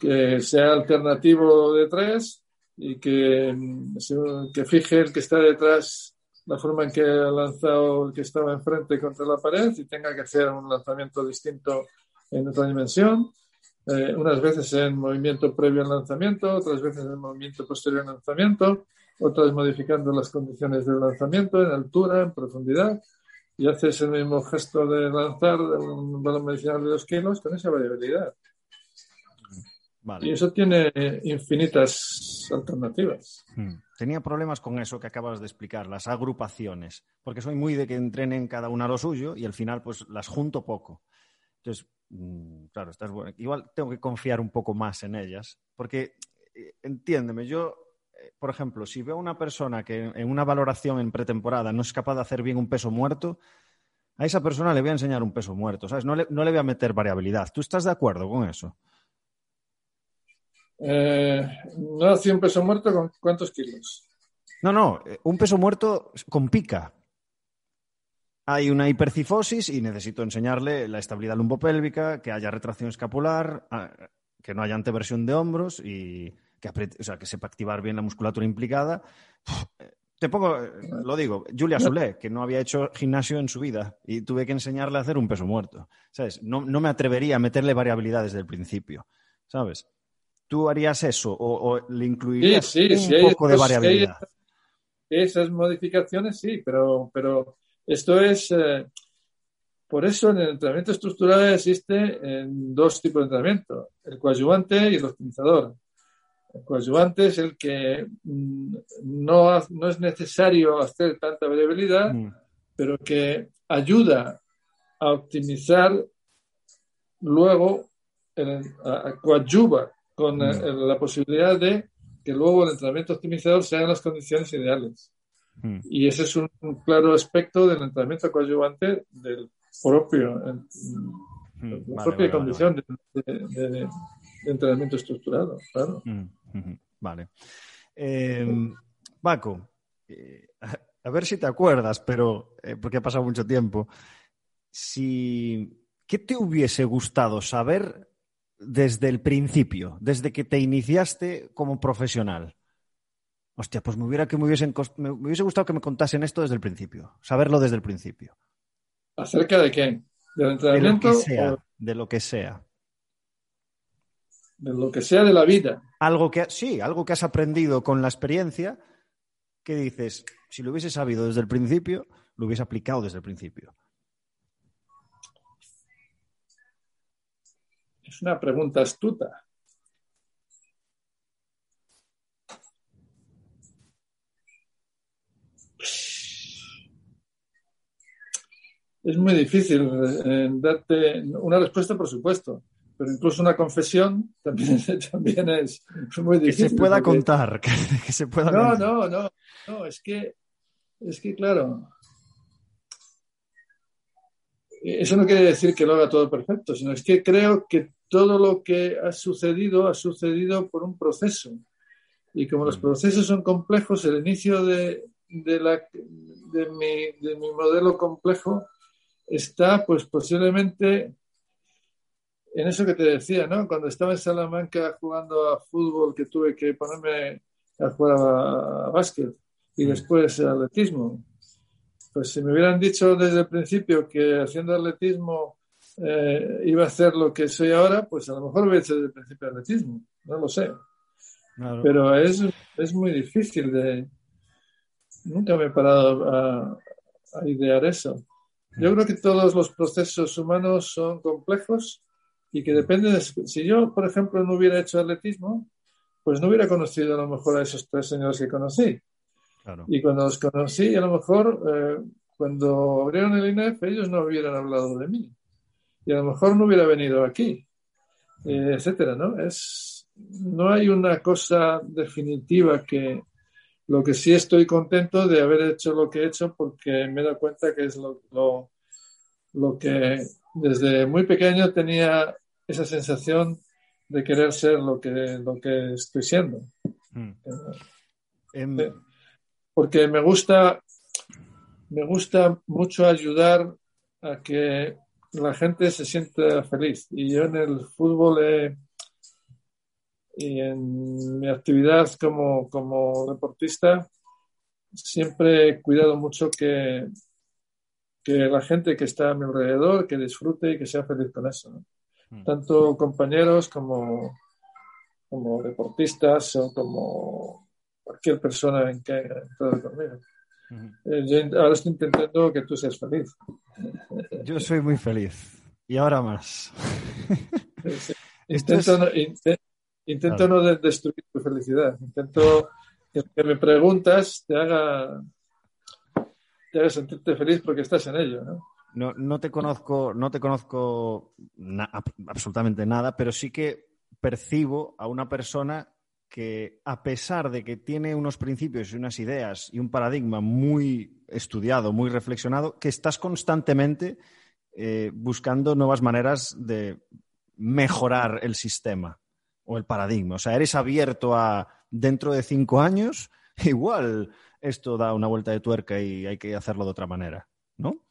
que sea alternativo de tres y que, que fije el que está detrás la forma en que ha lanzado el que estaba enfrente contra la pared y tenga que hacer un lanzamiento distinto en otra dimensión eh, unas veces en movimiento previo al lanzamiento, otras veces en movimiento posterior al lanzamiento, otras modificando las condiciones del lanzamiento en altura, en profundidad, y haces el mismo gesto de lanzar un balón medicinal de dos kilos con esa variabilidad. Y eso tiene infinitas alternativas. Hmm. Tenía problemas con eso que acabas de explicar, las agrupaciones, porque soy muy de que entrenen cada una lo suyo y al final pues las junto poco. Entonces, Mm, claro, estás bueno. Igual tengo que confiar un poco más en ellas, porque eh, entiéndeme, yo, eh, por ejemplo, si veo a una persona que en una valoración en pretemporada no es capaz de hacer bien un peso muerto, a esa persona le voy a enseñar un peso muerto, ¿sabes? No le, voy a meter variabilidad. ¿Tú estás de acuerdo con eso? Eh, no hacía un peso muerto con cuántos kilos. No, no, un peso muerto con pica hay una hipercifosis y necesito enseñarle la estabilidad lumbopélvica, que haya retracción escapular, que no haya anteversión de hombros y que, sepa activar bien la musculatura implicada. Te pongo, lo digo, Julia Solé, que no había hecho gimnasio en su vida y tuve que enseñarle a hacer un peso muerto. ¿Sabes? No, me atrevería a meterle variabilidad desde el principio. ¿Sabes? ¿Tú harías eso o, le incluirías un poco de variabilidad? esas modificaciones sí, pero, pero esto es, eh, por eso en el entrenamiento estructural existe en dos tipos de entrenamiento, el coadyuvante y el optimizador. El coadyuvante es el que mm, no, no es necesario hacer tanta variabilidad, Mm, pero que ayuda a optimizar luego, el, a, a coadyuva con Mm. eh, la posibilidad de que luego el entrenamiento optimizador sea en las condiciones ideales. mm, Y ese es un, un claro aspecto del entrenamiento coadyuvante del propio, mm, la vale, propia vale, vale, condición de, de- de- de entrenamiento estructurado, claro. Mm, Vale. Eh, Paco, eh, a, a ver si te acuerdas, pero eh, porque ha pasado mucho tiempo. Si, ¿Qué te hubiese gustado saber desde el principio, desde que te iniciaste como profesional? Hostia, pues me hubiera que me hubiesen me, hubiese gustado que me contasen esto desde el principio, saberlo desde el principio. ¿Acerca de qué? ¿Del De lo entrenamiento que sea, o de lo que sea. de lo que sea de la vida? algo que sí, algo que has aprendido con la experiencia que dices, si lo hubiese sabido desde el principio, lo hubiese aplicado desde el principio. Es una pregunta astuta. Es muy difícil eh, darte una respuesta, por supuesto, pero incluso una confesión también, también es muy Que difícil. se pueda porque- contar, que, que se pueda No, contar. no, no, no, es que, es que claro, eso no quiere decir que lo haga todo perfecto, sino es que creo que todo lo que ha sucedido ha sucedido por un proceso. Y como los Mm. procesos son complejos, el inicio de, de, la, de, mi, de mi modelo complejo está pues posiblemente en eso que te decía, ¿no? Cuando estaba en Salamanca jugando a fútbol, que tuve que ponerme a jugar a, a básquet y Mm. después a atletismo. Pues si me hubieran dicho desde el principio que haciendo atletismo eh, iba a hacer lo que soy ahora, pues a lo mejor hubiera hecho desde el principio atletismo, no lo sé. Claro. Pero es, es muy difícil de... Nunca me he parado a, a idear eso. Yo creo que todos los procesos humanos son complejos y que depende de... Si yo, por ejemplo, no hubiera hecho atletismo, pues no hubiera conocido a lo mejor a esos tres señores que conocí. Claro. Y cuando los conocí, a lo mejor eh, cuando abrieron el INEF, ellos no hubieran hablado de mí. Y a lo mejor no hubiera venido aquí, eh, etcétera, ¿no? Es, no hay una cosa definitiva que lo que sí estoy contento de haber hecho lo que he hecho porque me he dado cuenta que es lo, lo, lo que desde muy pequeño tenía esa sensación de querer ser lo que, lo que estoy siendo. Mm. Eh, Sí. Porque me gusta, me gusta mucho ayudar a que la gente se sienta feliz. Y yo en el fútbol he- y en mi actividad como, como deportista siempre he cuidado mucho que, que la gente que está a mi alrededor, que disfrute y que sea feliz con eso. ¿no? Mm. Tanto compañeros como, como deportistas o como cualquier persona en que. Eh, yo ahora estoy intentando que tú seas feliz. Yo soy muy feliz. Y ahora más. Sí, Intento, es- no, inte- intento no de- destruir tu felicidad. Intento que que me preguntas te haga, te haga sentirte feliz porque estás en ello. ¿no? No, no te conozco, no te conozco na- absolutamente nada, pero sí que percibo a una persona que, a pesar de que tiene unos principios y unas ideas y un paradigma muy estudiado, muy reflexionado, que estás constantemente eh, buscando nuevas maneras de mejorar el sistema o el paradigma. O sea, eres abierto a dentro de cinco años, igual esto da una vuelta de tuerca y hay que hacerlo de otra manera, ¿no?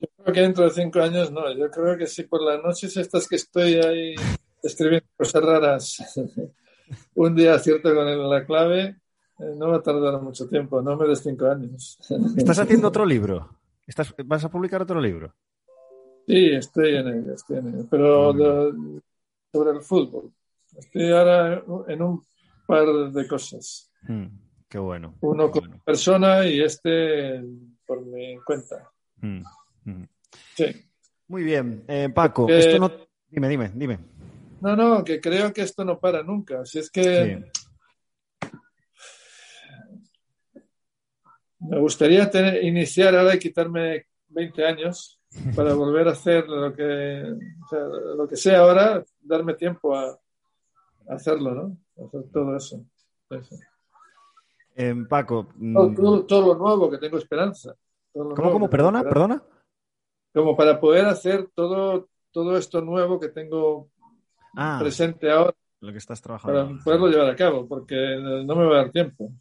Yo creo que dentro de cinco años no. Yo creo que si por las noches estas que estoy ahí escribiendo cosas raras, un día acierto con la clave, eh, no va a tardar mucho tiempo. No me des cinco años. ¿Estás haciendo otro libro? ¿Estás, ¿Vas a publicar otro libro? Sí, estoy en ello, estoy en ello. Pero de- sobre el fútbol. Estoy ahora en un par de cosas. Mm, qué bueno. Uno qué bueno. persona y este por mi cuenta. Mm, mm. Sí. Muy bien. Eh, Paco, esto no... Dime, dime, dime. No, no, que creo que esto no para nunca. Si es que. Me gustaría tener, iniciar ahora y quitarme 20 años para volver a hacer lo que, sea, lo que sea ahora, darme tiempo a, hacerlo, ¿no? Hacer todo eso. eso. Eh, Paco. Mm. Todo, lo nuevo que tengo esperanza. ¿Cómo, cómo? Perdona, perdona. Como para poder hacer todo, todo esto nuevo que tengo ah, presente ahora. Lo que estás trabajando. Para poderlo llevar a cabo, porque no me va a dar tiempo.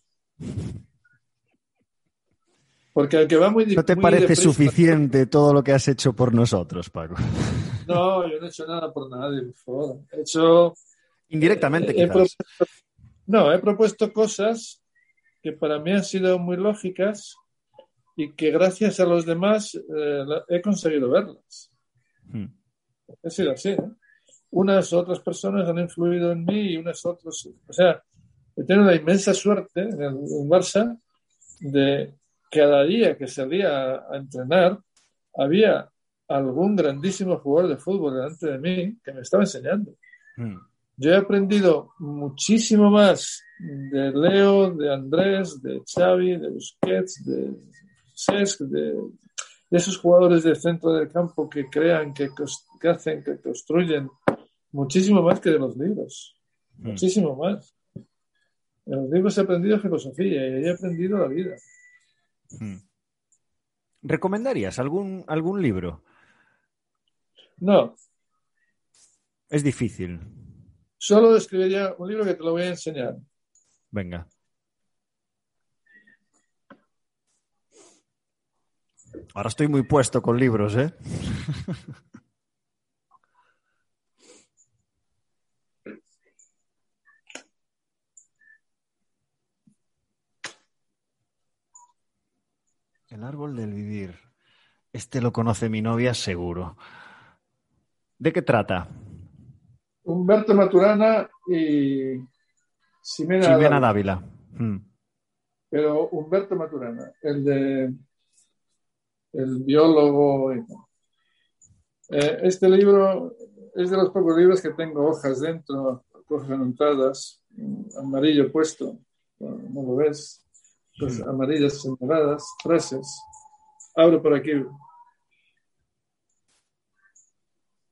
Porque aunque va muy ¿No te muy parece deprisa, suficiente todo lo que has hecho por nosotros, Paco? No, yo no he hecho nada por nadie, por favor. He hecho. Indirectamente, he quizás. propuesto- no, he propuesto cosas que para mí han sido muy lógicas y que gracias a los demás eh, he conseguido verlas. Hmm. Ha sido así, ¿no? Unas otras personas han influido en mí y unas otras. O sea, he tenido la inmensa suerte en el en Barça de cada día que salía a, a entrenar había algún grandísimo jugador de fútbol delante de mí que me estaba enseñando. Hmm. Yo he aprendido muchísimo más de Leo, de Andrés, de Xavi, de Busquets, de Cesc, de, de esos jugadores del centro del campo que crean, que, que hacen, que construyen, muchísimo más que de los libros. Hmm. Muchísimo más. En los libros he aprendido filosofía y he aprendido la vida. Hmm. ¿Recomendarías algún, algún libro? No, Es difícil. solo escribiría un libro que te lo voy a enseñar. Venga. Ahora estoy muy puesto con libros, ¿eh? El árbol del vivir. Este lo conoce mi novia seguro. ¿De qué trata? Humberto Maturana y Ximena Ximena Dávila. Dávila. Hmm. pero Humberto Maturana, el de el biólogo. Eh, este libro es de los pocos libros que tengo hojas dentro, hojas anotadas, amarillo puesto, no lo ves, pues amarillas señaladas, frases. Abro por aquí,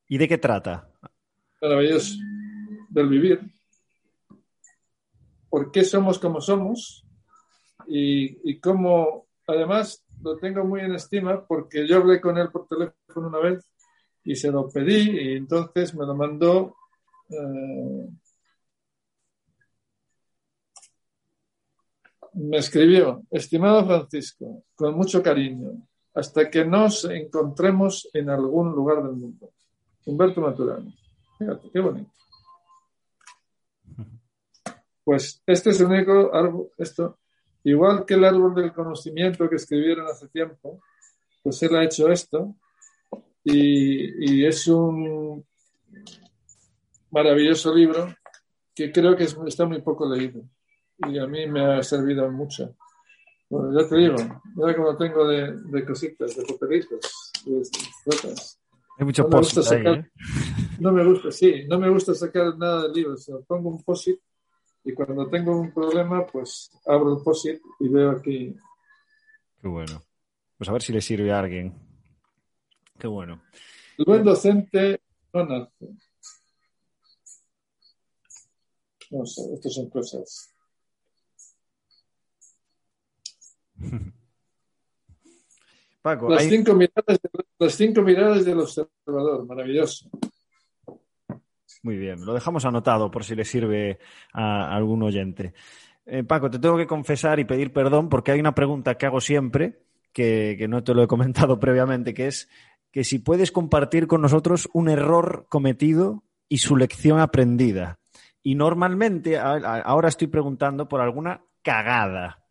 ¿Y de qué trata? maravilloso, del vivir. ¿Por qué somos como somos? Y, y cómo, además, lo tengo muy en estima porque yo hablé con él por teléfono una vez y se lo pedí y entonces me lo mandó. eh, me escribió, estimado Francisco, con mucho cariño, hasta que nos encontremos en algún lugar del mundo. Humberto Maturana. Fíjate, qué bonito. Pues este es el único árbol, esto, igual que el árbol del conocimiento que escribieron hace tiempo, pues él ha hecho esto y, es un maravilloso libro que creo que es- está muy poco leído y a mí me ha servido mucho. Bueno, ya te digo, mira cómo tengo de, de cositas, de papelitos, de notas. Hay mucho No me gusta post ahí, sacar- ¿eh? No me gusta, sí, no me gusta sacar nada del libro, sino pongo un post y cuando tengo un problema, pues abro el post y veo aquí. Qué bueno. Pues a ver si le sirve a alguien. Qué bueno. El buen docente no nace. No sé, estas son cosas. Paco, Las hay- cinco miradas, de- las cinco miradas del observador, maravilloso. Muy bien, lo dejamos anotado por si le sirve a algún oyente. Eh, Paco, te tengo que confesar y pedir perdón porque hay una pregunta que hago siempre, que, que no te lo he comentado previamente, que es que si puedes compartir con nosotros un error cometido y su lección aprendida. Y normalmente a- a- ahora estoy preguntando por alguna cagada,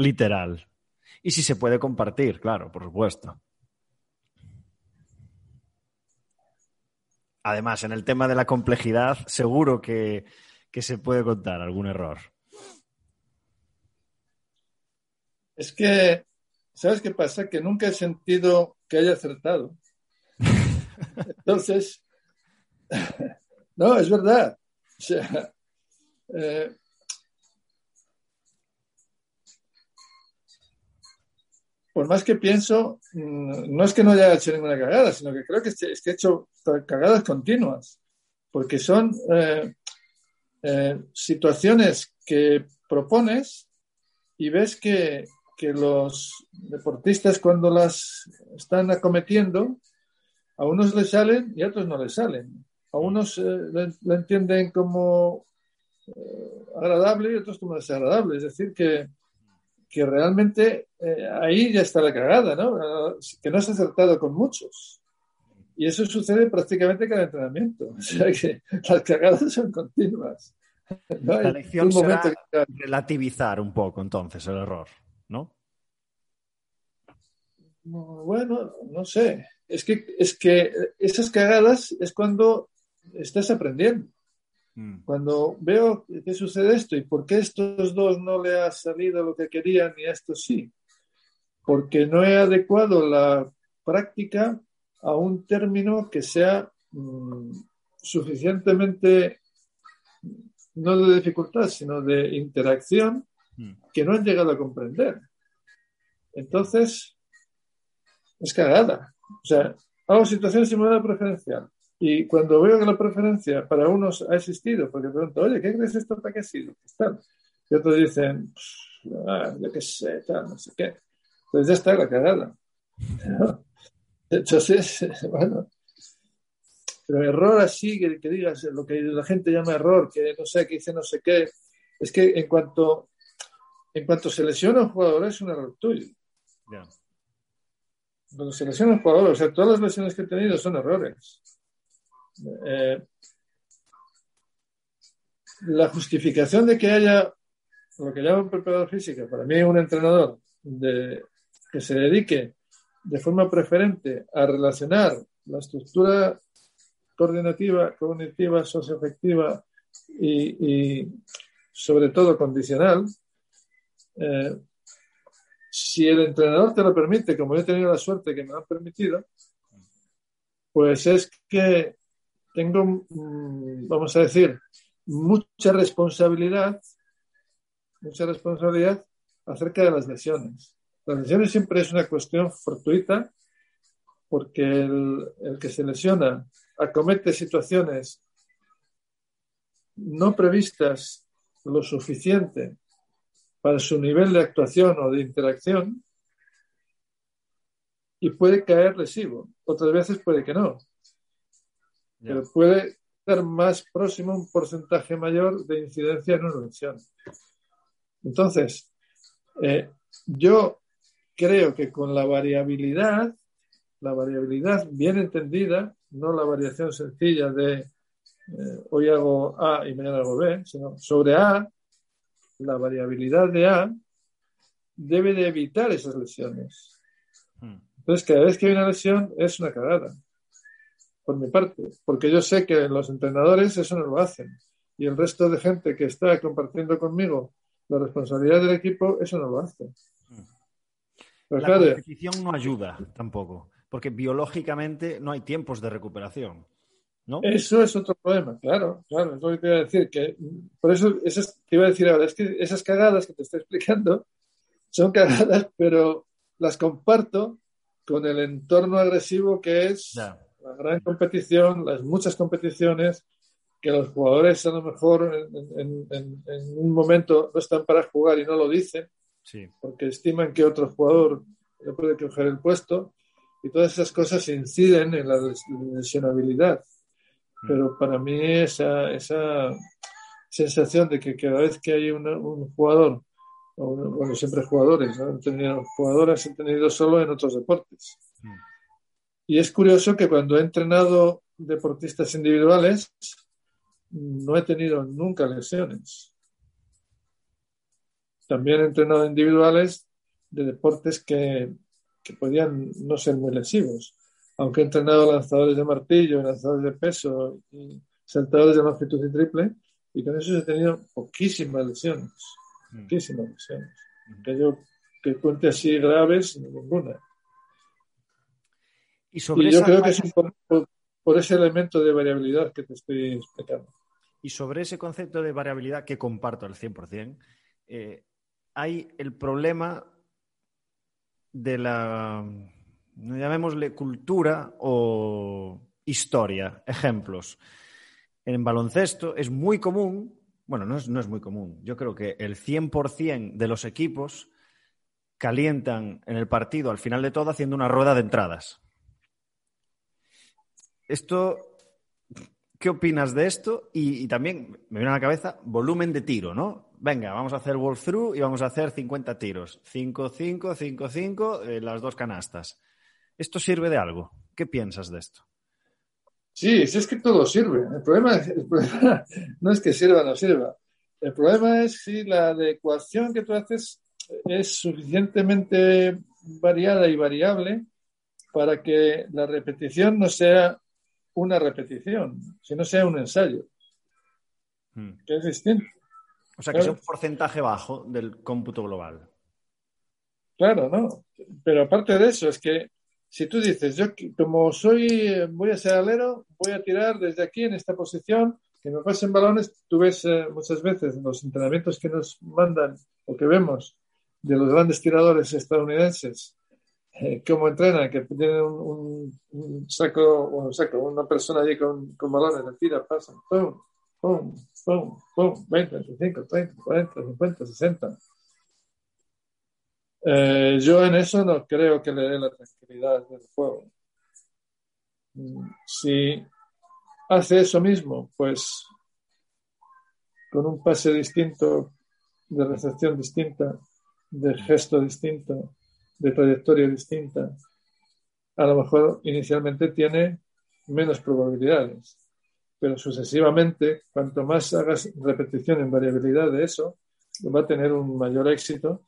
literal. Y si se puede compartir, claro, por supuesto. Además, en el tema de la complejidad, seguro que, que se puede contar algún error. Es que, ¿sabes qué pasa? Que nunca he sentido que haya acertado. Entonces, no, es verdad. O sea, eh, por más que pienso, mm, no es que no haya hecho ninguna cagada, sino que creo que, he hecho cagadas continuas, porque son eh, eh, situaciones que propones y ves que, los deportistas cuando las están acometiendo, a unos les salen y a otros no les salen. A unos eh, entienden como agradable y otros como desagradable. Es decir, que, que realmente eh, ahí ya está la cagada, ¿no? Que no has acertado con muchos. Y eso sucede prácticamente cada entrenamiento. O sea que las cagadas son continuas. La lección será relativizar un poco entonces el error, ¿no? Bueno, no sé. Es que, es que esas cagadas es cuando estás aprendiendo. Mm. Cuando veo que sucede esto y por qué estos dos no le ha salido lo que querían y a estos sí, porque no he adecuado la práctica a un término que sea mm, suficientemente, no de dificultad, sino de interacción, mm. que no han llegado a comprender. Entonces, es cagada. O sea, hago situación simulada preferencial. Y cuando veo que la preferencia para unos ha existido, porque pregunto, oye, ¿qué crees esto para qué ha sido? Y otros dicen, ah, yo qué sé, tal, no sé qué. Pues ya está la cagada. Entonces, bueno, pero error así, que, digas lo que la gente llama error, que no sé, que dice no sé qué, es que en cuanto, en cuanto se lesiona un jugador es un error tuyo. Cuando se lesiona un jugador, o sea, todas las lesiones que he tenido son errores. Eh, la justificación de que haya lo que llaman preparador físico, para mí un entrenador de, que se dedique de forma preferente a relacionar la estructura coordinativa, cognitiva, socioafectiva y, y sobre todo condicional, eh, si el entrenador te lo permite, como yo he tenido la suerte que me lo han permitido, pues es que tengo, mm, vamos a decir, mucha responsabilidad, mucha responsabilidad acerca de las lesiones. Las lesiones siempre es una cuestión fortuita porque el, que se lesiona acomete situaciones no previstas lo suficiente para su nivel de actuación o de interacción y puede caer lesivo. Otras veces puede que no pero puede ser más próximo un porcentaje mayor de incidencia en una lesión. Entonces, eh, yo creo que con la variabilidad, la variabilidad bien entendida, no la variación sencilla de eh, hoy hago A y mañana hago B, sino sobre A, la variabilidad de A debe de evitar esas lesiones. Hmm. Entonces, cada vez que hay una lesión es una cagada por mi parte, porque yo sé que los entrenadores eso no lo hacen y el resto de gente que está compartiendo conmigo la responsabilidad del equipo eso no lo hace. la competición no ayuda tampoco, porque biológicamente no hay tiempos de recuperación. ¿No? Eso es otro problema, claro, claro, es lo que te iba a decir, que por eso esas, te iba a decir ahora, es que esas cagadas que te estoy explicando son cagadas, pero las comparto con el entorno agresivo que es la gran competición, las muchas competiciones, que los jugadores a lo mejor en, un momento no están para jugar y no lo dicen, porque estiman que otro jugador le puede coger el puesto, y todas esas cosas inciden en la lesionabilidad. Mm. Pero para mí esa, esa sensación de que cada vez que hay un jugador, bueno, siempre jugadores, ¿no? tenido, jugadores han tenido solo en otros deportes. Mm. Y es curioso que cuando he entrenado deportistas individuales, no he tenido nunca lesiones. También he entrenado individuales de deportes que, podían no ser muy lesivos. Aunque he entrenado lanzadores de martillo, lanzadores de peso y saltadores de longitud y triple, y con eso he tenido poquísimas lesiones. Mm. Poquísimas lesiones. Que yo que cuente así graves, ninguna. Y, yo creo que es por, ese elemento de variabilidad que te estoy explicando. Y sobre ese concepto de variabilidad que comparto al 100%, eh, hay el problema de la, no llamémosle cultura o historia, ejemplos. En baloncesto es muy común, bueno, no es, no es muy común, yo creo que el 100% de los equipos calientan en el partido al final de todo haciendo una rueda de entradas. Esto ¿Qué opinas de esto? Y, también me viene a la cabeza volumen de tiro, ¿no? Venga, vamos a hacer walkthrough y vamos a hacer 50 tiros. 5, 5, 5, 5, las dos canastas. ¿Esto sirve de algo? ¿Qué piensas de esto? Sí, sí es que todo sirve. El problema, no es que sirva o no sirva. El problema es si la adecuación que tú haces es suficientemente variada y variable para que la repetición no sea una repetición, si no sea un ensayo. Hmm. Que es distinto. O sea, que sea un porcentaje bajo del cómputo global. Claro, ¿no? Pero aparte de eso, es que si tú dices, yo como soy, voy a ser alero, voy a tirar desde aquí en esta posición, que me pasen balones, tú ves eh, muchas veces en los entrenamientos que nos mandan o que vemos de los grandes tiradores estadounidenses, eh, cómo entrenan, que tienen un, saco, un saco, una persona allí con, con balones, le tira, pasan, pum, pum, pum, pum, 20, 25, 30, 40, 50, 60. yo en eso no creo que le dé la tranquilidad del juego. Si hace eso mismo, pues con un pase distinto, de recepción distinta, de gesto distinto, de trayectoria distinta, a lo mejor inicialmente tiene menos probabilidades, pero sucesivamente, cuanto más hagas repetición en variabilidad de eso, va a tener un mayor éxito,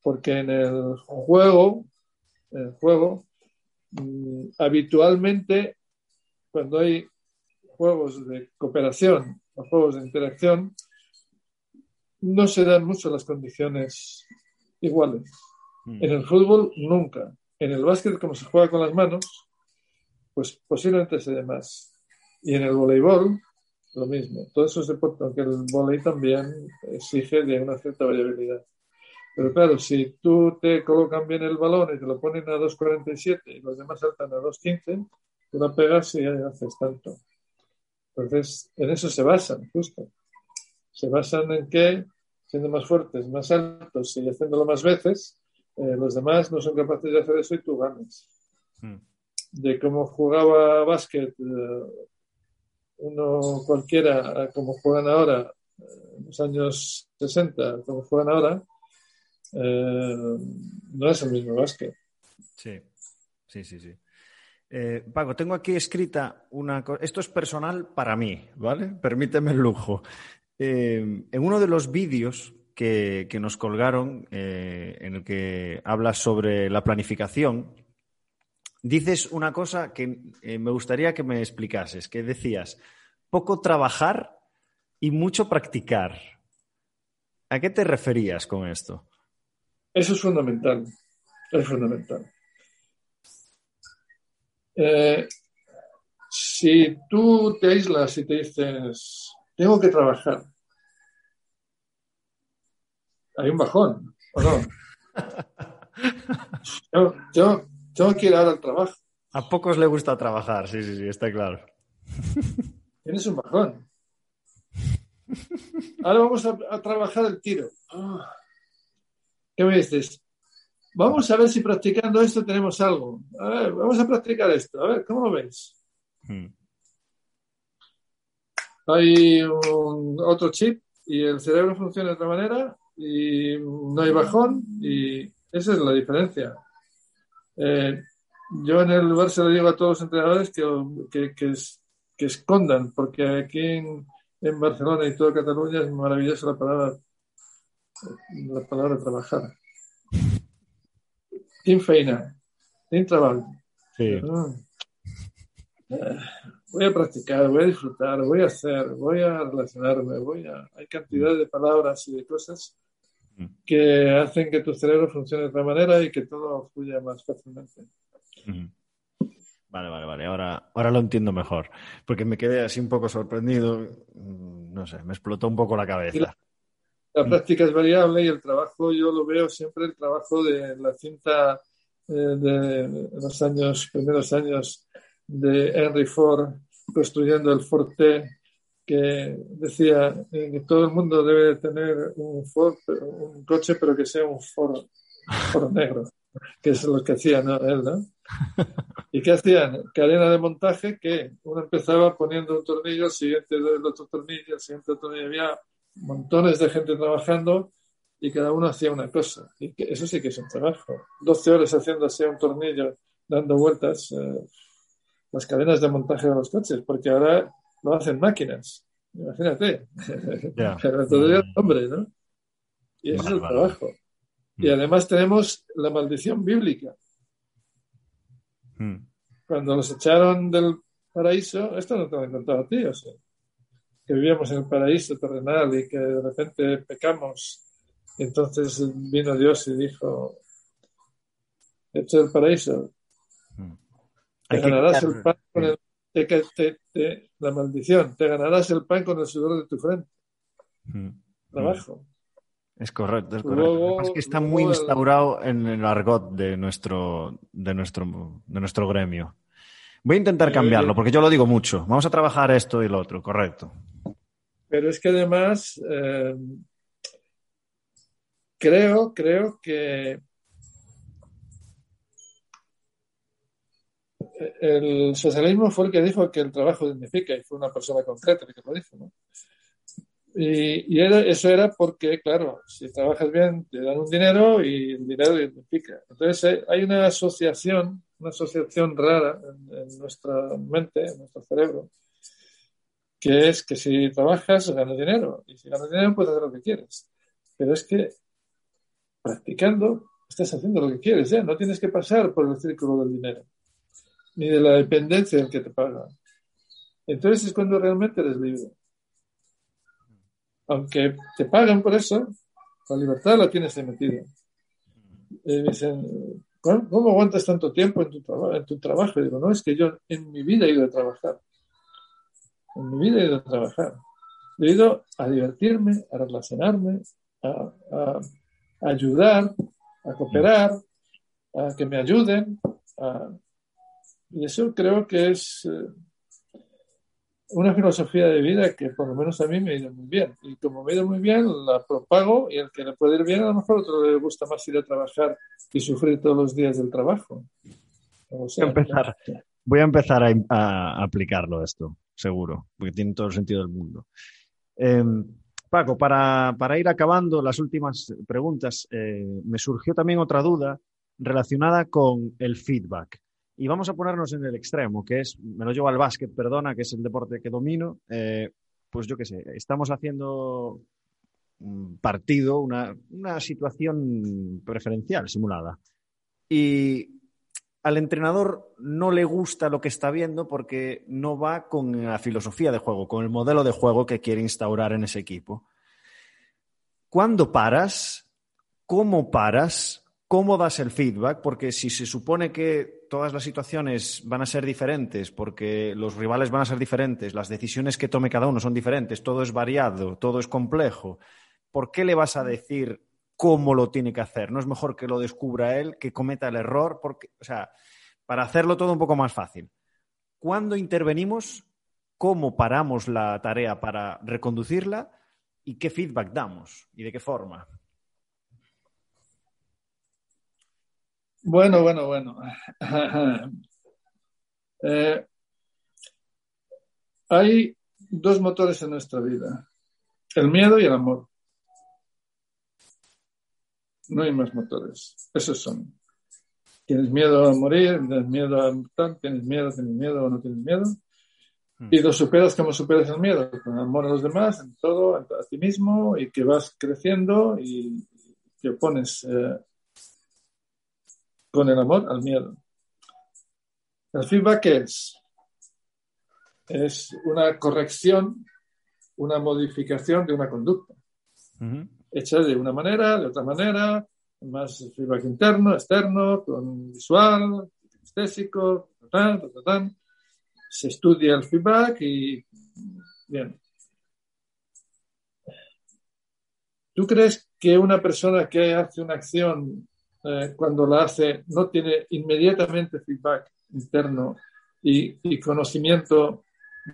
porque en el juego, el juego, mm, habitualmente, cuando hay juegos de cooperación o juegos de interacción, no se dan mucho las condiciones iguales. Mm. En el fútbol, nunca. En el básquet, como se juega con las manos, pues posiblemente se dé más. Y en el voleibol, lo mismo. Todos esos deportes, aunque el voleibol también exige de una cierta variabilidad. Pero claro, si tú te colocan bien el balón y te lo ponen a 2.47 y los demás saltan a 2.15, tú la pegas y haces tanto. Entonces, en eso se basan, justo. Se basan en que, siendo más fuertes, más altos y haciéndolo más veces, eh, los demás no son capaces de hacer eso y tú ganas. Hmm. De cómo jugaba básquet eh, uno cualquiera, como juegan ahora, eh, en los años 60, como juegan ahora, no es el mismo básquet. Sí, sí, sí, sí. Paco, tengo aquí escrita una cosa. Esto es personal para mí, ¿vale? Permíteme el lujo. en uno de los vídeos que, nos colgaron, eh, en el que hablas sobre la planificación, dices una cosa que eh, me gustaría que me explicases, que decías, poco trabajar y mucho practicar. ¿A qué te referías con esto? Eso es fundamental, es fundamental. Eh, si tú te aíslas y te dices, tengo que trabajar, hay un bajón, ¿o no? yo, yo que ir ahora al trabajo. A pocos le gusta trabajar, sí, sí, sí, está claro. Tienes un bajón. Ahora vamos a, trabajar el tiro. Ah. ¿Qué me dices? Vamos a ver si practicando esto tenemos algo. A ver, vamos a practicar esto. A ver, ¿cómo lo ves? Hmm. Hay un, otro chip y el cerebro funciona de otra manera y no hay bajón y esa es la diferencia. Eh, yo en el lugar se lo digo a todos los entrenadores que, que, escondan, porque aquí en, Barcelona y toda Cataluña es maravillosa la palabra, la palabra trabajar. Sin feina, sin trabajo. Ah. Eh, voy a practicar, voy a disfrutar, voy a hacer, voy a relacionarme, voy a... Hay cantidad de palabras y de cosas que hacen que tu cerebro funcione de otra manera y que todo fluya más fácilmente. Vale, vale, vale. Ahora, ahora lo entiendo mejor. Porque me quedé así un poco sorprendido. Mm, no sé, me explotó un poco la cabeza. La, práctica es variable y el trabajo, yo lo veo siempre el trabajo de la cinta eh, de los años, primeros años de Henry Ford construyendo el Forte, que decía que todo el mundo debe tener un Ford, un coche, pero que sea un Ford, Ford negro, que es lo que hacía él, ¿no? ¿Y qué hacían? Cadena de montaje que uno empezaba poniendo un tornillo, el siguiente el otro tornillo, el siguiente tornillo. Había montones de gente trabajando y cada uno hacía una cosa. Y que eso sí que es un trabajo. 12 horas haciendo así un tornillo, dando vueltas. Eh, las cadenas de montaje de los coches, porque ahora lo hacen máquinas. Imagínate. Pero todavía hombre, ¿no? Y ese es el trabajo. Y mm. además tenemos la maldición bíblica. Mm. Cuando los echaron del paraíso, esto no te lo he contado a ti, o sea, que vivíamos en el paraíso terrenal y que de repente pecamos. Y entonces vino Dios y dijo, hecho el paraíso, mm. te ganarás el pan con el, la maldición, te ganarás el pan con el sudor de tu frente. Trabajo. Es correcto, es correcto. es que está muy instaurado en el argot de nuestro, de nuestro, de nuestro gremio. Voy a intentar cambiarlo, porque yo lo digo mucho. Vamos a trabajar esto y lo otro, correcto. Pero es que además eh, creo, creo que el socialismo fue el que dijo que el trabajo dignifica y fue una persona concreta que lo dijo. Y, eso era porque, claro, si trabajas bien, te dan un dinero y el dinero identifica. Entonces eh, hay una asociación, una asociación rara en, nuestra mente, en nuestro cerebro, que es que si trabajas, ganas dinero. Y si ganas dinero, puedes hacer lo que quieres. Pero es que practicando, estás haciendo lo que quieres ya. No tienes que pasar por el círculo del dinero, ni de la dependencia del que te paga. Entonces es cuando realmente eres libre aunque te pagan por eso, la libertad la tienes metida. Y dicen, ¿cómo aguantas tanto tiempo en tu, en tu trabajo? Y digo, no, es que yo en mi vida he ido a trabajar. En mi vida he ido a trabajar. He ido a divertirme, a relacionarme, a, ayudar, a cooperar, a que me ayuden. Y eso creo que es eh, una filosofía de vida que por lo menos a mí me ha ido muy bien. Y como me ha ido muy bien, la propago y el que le puede ir bien, a lo mejor a otro le gusta más ir a trabajar y sufrir todos los días del trabajo. voy, a empezar, voy a empezar a, aplicarlo esto, seguro, porque tiene todo el sentido del mundo. Em, Paco, para, ir acabando las últimas preguntas, eh, me surgió también otra duda relacionada con el feedback. Y vamos a ponernos en el extremo, que es, me lo llevo al básquet, perdona, que es el deporte que domino. Eh, pues yo qué sé, estamos haciendo un partido, una, una situación preferencial, simulada. Y al entrenador no le gusta lo que está viendo porque no va con la filosofía de juego, con el modelo de juego que quiere instaurar en ese equipo. ¿Cuándo paras? ¿Cómo paras? ¿Cómo das el feedback? Porque si se supone que todas las situaciones van a ser diferentes, porque los rivales van a ser diferentes, las decisiones que tome cada uno son diferentes, todo es variado, todo es complejo, ¿por qué le vas a decir cómo lo tiene que hacer? ¿No es mejor que lo descubra él, que cometa el error? Porque, o sea, para hacerlo todo un poco más fácil. ¿Cuándo intervenimos? ¿Cómo paramos la tarea para reconducirla? ¿Y qué feedback damos? ¿Y de qué forma? Bueno, bueno, bueno. Eh, hay dos motores en nuestra vida, el miedo y el amor. No hay más motores, esos son. Tienes miedo a morir, tienes miedo a matar, tienes miedo, tienes miedo o no tienes miedo. Hmm. Y lo superas como superas el miedo, con amor a los demás, en todo, a ti mismo, y que vas creciendo y te opones eh, con el amor al miedo. El feedback es, es una corrección, una modificación de una conducta, hecha de una manera, de otra manera, más feedback interno, externo, con visual, estético, se estudia el feedback y bien. ¿Tú crees que una persona que hace una acción eh, cuando la hace, no tiene inmediatamente feedback interno y, y, conocimiento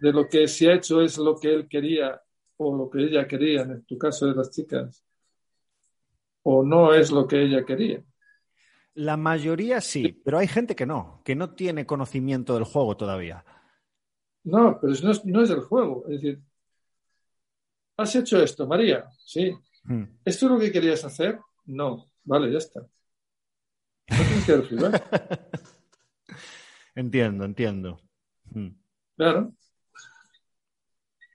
de lo que se ha hecho es lo que él quería o lo que ella quería, en tu caso de las chicas, o no es lo que ella quería. La mayoría sí, pero hay gente que no, que no tiene conocimiento del juego todavía. No, pero no es, no es el juego. Es decir, has hecho esto, María, sí. Hmm. ¿Esto es lo que querías hacer? No. Vale, ya está. No tienes que entiendo, entiendo. Hmm. Claro.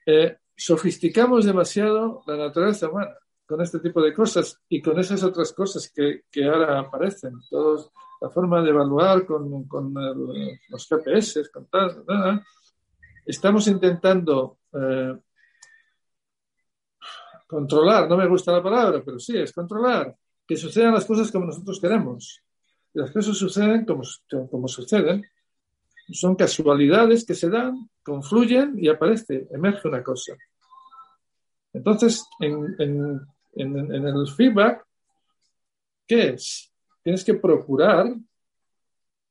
Eh, sofisticamos demasiado la naturaleza humana con este tipo de cosas y con esas otras cosas que, que ahora aparecen. Todos, la forma de evaluar con, con el, los GPS, con tal, estamos intentando eh, controlar, no me gusta la palabra, pero sí, es controlar, que sucedan las cosas como nosotros queremos. Las cosas suceden como, como suceden. Son casualidades que se dan, confluyen y aparece, emerge una cosa. Entonces, en, en, en, el feedback, ¿qué es? Tienes que procurar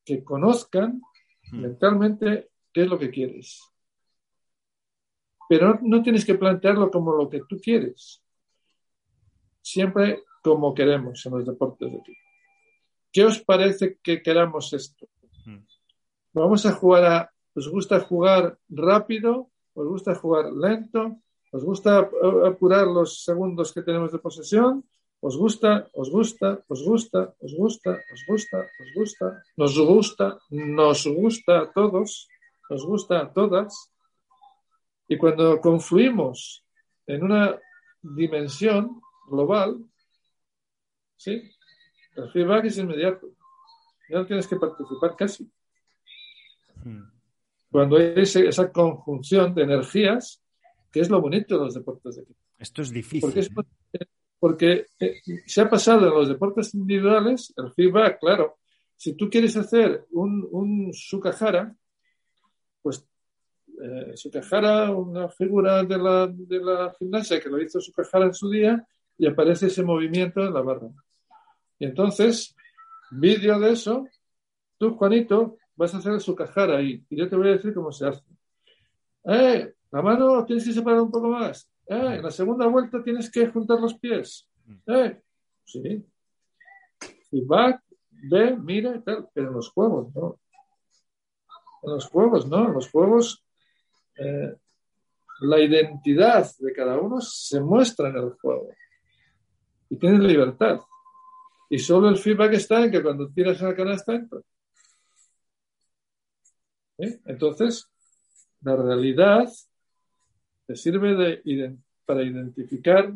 que conozcan mentalmente qué es lo que quieres. Pero no, tienes que plantearlo como lo que tú quieres. Siempre como queremos en los deportes de equipo. ¿Qué os parece que queramos esto? Hmm. Vamos a jugar a, ¿os gusta jugar rápido? ¿Os gusta jugar lento? ¿Os gusta apurar los segundos que tenemos de posesión? ¿Os gusta? ¿Os gusta? ¿Os gusta? ¿Os gusta? ¿Os gusta? ¿Os gusta? ¿Nos gusta? ¿Nos gusta a todos? ¿Nos gusta a todas? Y cuando confluimos en una dimensión global, ¿sí? El feedback es inmediato. Ya no tienes que participar casi. Hmm. Cuando hay esa conjunción de energías, que es lo bonito de los deportes de equipo. Esto es difícil. Porque, ¿eh? Eh, se ha pasado en los deportes individuales el feedback, claro. Si tú quieres hacer un, un pues eh, una figura de la, de la gimnasia que lo hizo Sukahara en su día, y aparece ese movimiento en la barra. Y entonces, vídeo de eso, tú, Juanito, vas a hacer el Sukahara ahí, y yo te voy a decir cómo se hace. ¡Eh! La mano tienes que separar un poco más. Eh, en la segunda vuelta tienes que juntar los pies. Eh, sí. Feedback, ve, mira y tal. Pero en los juegos, no. En los juegos, no. En los juegos, eh, la identidad de cada uno se muestra en el juego. Y tienes libertad. Y solo el feedback está en que cuando tiras a la canasta entra. ¿Eh? Entonces, la realidad te sirve de, para identificar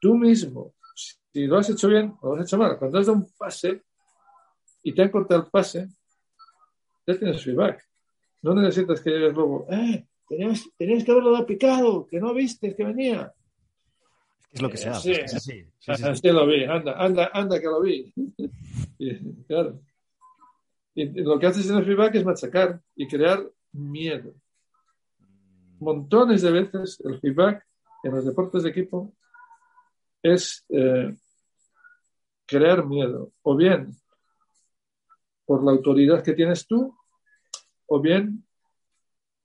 tú mismo si lo has hecho bien o lo has hecho mal. Cuando has dado un pase y te han cortado el pase, ya tienes feedback. No necesitas que llegues luego, eh, tenías, que haberlo dado picado, que no viste que venía. Es lo que se hace. Sí, sí, lo vi, anda, anda, anda que lo vi. claro. Y lo que haces en el feedback es machacar y crear miedo montones de veces el feedback en los deportes de equipo es eh, crear miedo, o bien por la autoridad que tienes tú, o bien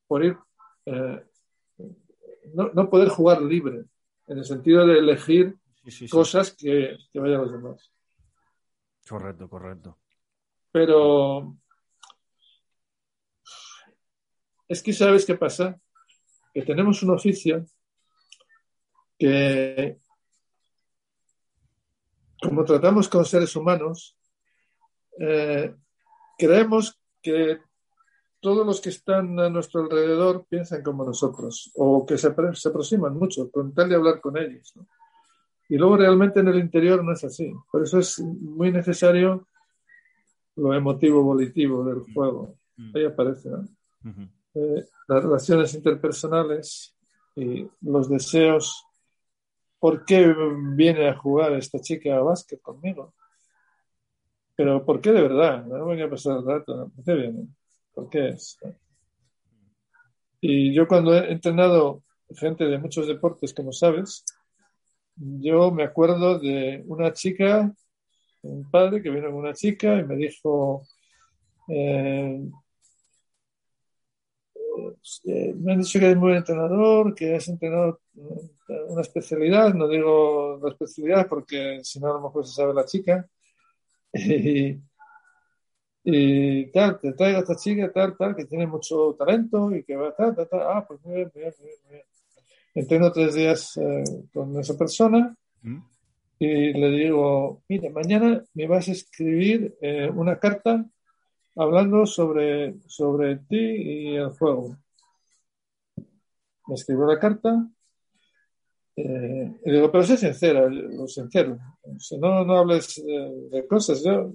por ir, eh, no, poder jugar libre, en el sentido de elegir cosas que, que vayan a los demás. Correcto, correcto. Pero es que sabes qué pasa, que tenemos un oficio que, como tratamos con seres humanos, eh, creemos que todos los que están a nuestro alrededor piensan como nosotros o que se, se aproximan mucho con tal de hablar con ellos. Y luego realmente en el interior no es así. Por eso es muy necesario lo emotivo volitivo del juego. Mm. Ahí aparece. ¿no? Eh, las relaciones interpersonales y los deseos. ¿Por qué viene a jugar esta chica a básquet conmigo? Pero ¿por qué de verdad? No voy a pasar el rato. ¿Por qué viene? ¿Por qué es? Y yo cuando he entrenado gente de muchos deportes, como sabes, yo me acuerdo de una chica, un padre que vino con una chica y me dijo, eh, eh, me han dicho que es muy entrenador, que has entrenado una especialidad, no digo la especialidad porque si no a lo mejor se sabe la chica. tal, te traigo a esta chica, tal, tal, que tiene mucho talento y que va, tal, tal, tal. Ah, pues muy bien, muy bien, muy bien. Entreno tres días eh, con esa persona ¿Mm? y le digo, mira, mañana me vas a escribir eh, una carta hablando sobre, sobre ti y el juego. Me escribió la carta eh, y digo, pero sé sincera, lo sincero. Si no, no hables de, cosas. Yo,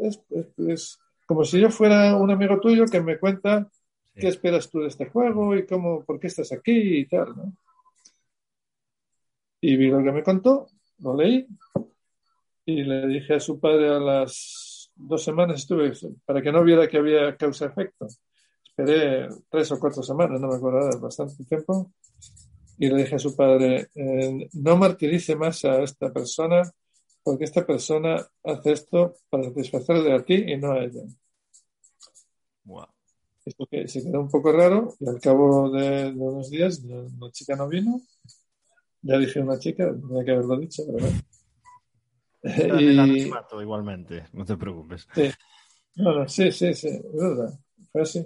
es, como si yo fuera un amigo tuyo que me cuenta qué esperas tú de este juego y cómo, por qué estás aquí y tal, ¿no? Y vi lo que me contó, lo leí y le dije a su padre a las dos semanas estuve, para que no viera que había causa-efecto. Esperé tres o cuatro semanas, no me acuerdo, bastante tiempo. Y le dije a su padre, eh, no martirice más a esta persona porque esta persona hace esto para satisfacerle a ti y no a ella. Esto que se quedó un poco raro y al cabo de, unos días la, chica no vino. Ya dije una chica, tenía que haberlo dicho, pero y... igualmente, no te preocupes. Sí. sí, sí, sí, es verdad. Fue así.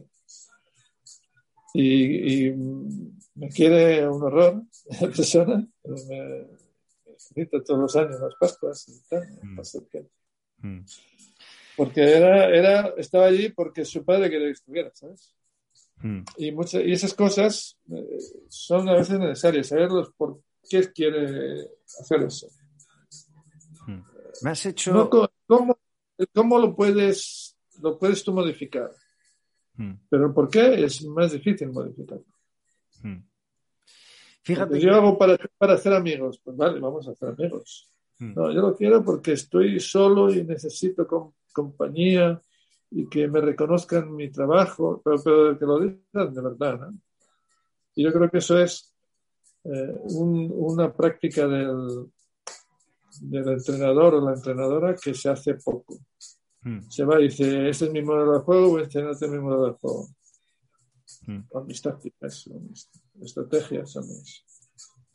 Y, me quiere un horror la persona. Me, todos los años las Pascuas y tal. Mm. Mm. Porque era, era, estaba allí porque su padre quería que estuviera, ¿sabes? Mm. Y, muchas, y esas cosas eh, son a veces necesarias, saberlos por qué quiere hacer eso. Me has hecho. ¿cómo, ¿cómo, lo puedes lo puedes tú modificar? Pero ¿por qué es más difícil modificarlo? Fíjate. Yo hago para, para hacer amigos. Pues vale, vamos a hacer amigos. Hmm. No, yo lo quiero porque estoy solo y necesito compañía y que me reconozcan mi trabajo, pero, pero que lo digan de verdad. ¿no? Y yo creo que eso es eh, una práctica del, del entrenador o la entrenadora que se hace poco. Hmm. Se va y dice, este es mi modelo de juego, voy a enseñarte mi modelo de juego. Hmm. Con mis tácticas, estrategias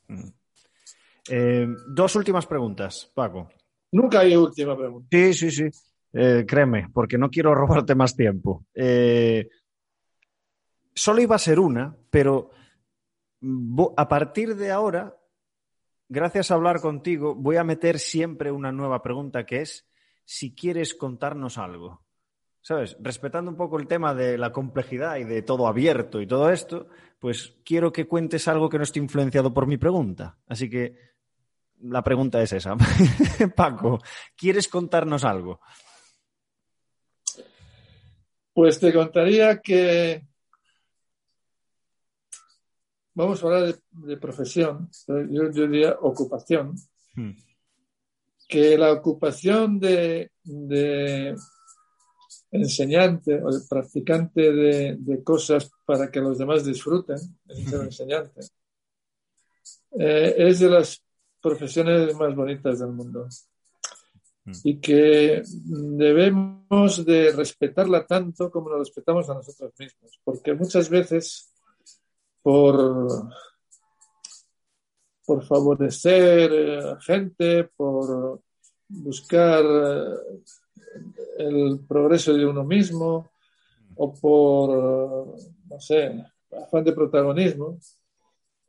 mm. eh, dos últimas preguntas, Paco. Nunca hay última pregunta. Sí, sí, sí. Eh, créeme, porque no quiero robarte más tiempo. Eh, solo iba a ser una, pero a partir de ahora, gracias a hablar contigo, voy a meter siempre una nueva pregunta que es si quieres contarnos algo. ¿Sabes? Respetando un poco el tema de la complejidad y de todo abierto y todo esto, pues quiero que cuentes algo que no esté influenciado por mi pregunta. Así que la pregunta es esa. Paco, ¿quieres contarnos algo? Pues te contaría que vamos a hablar de, profesión, yo, diría ocupación, hmm. que la ocupación de enseñante o el practicante de, cosas para que los demás disfruten, el enseñante, eh, es de las profesiones más bonitas del mundo mm. y que debemos de respetarla tanto como nos respetamos a nosotros mismos, porque muchas veces por, por favorecer a gente, por buscar el progreso de uno mismo o por, no sé, afán de protagonismo,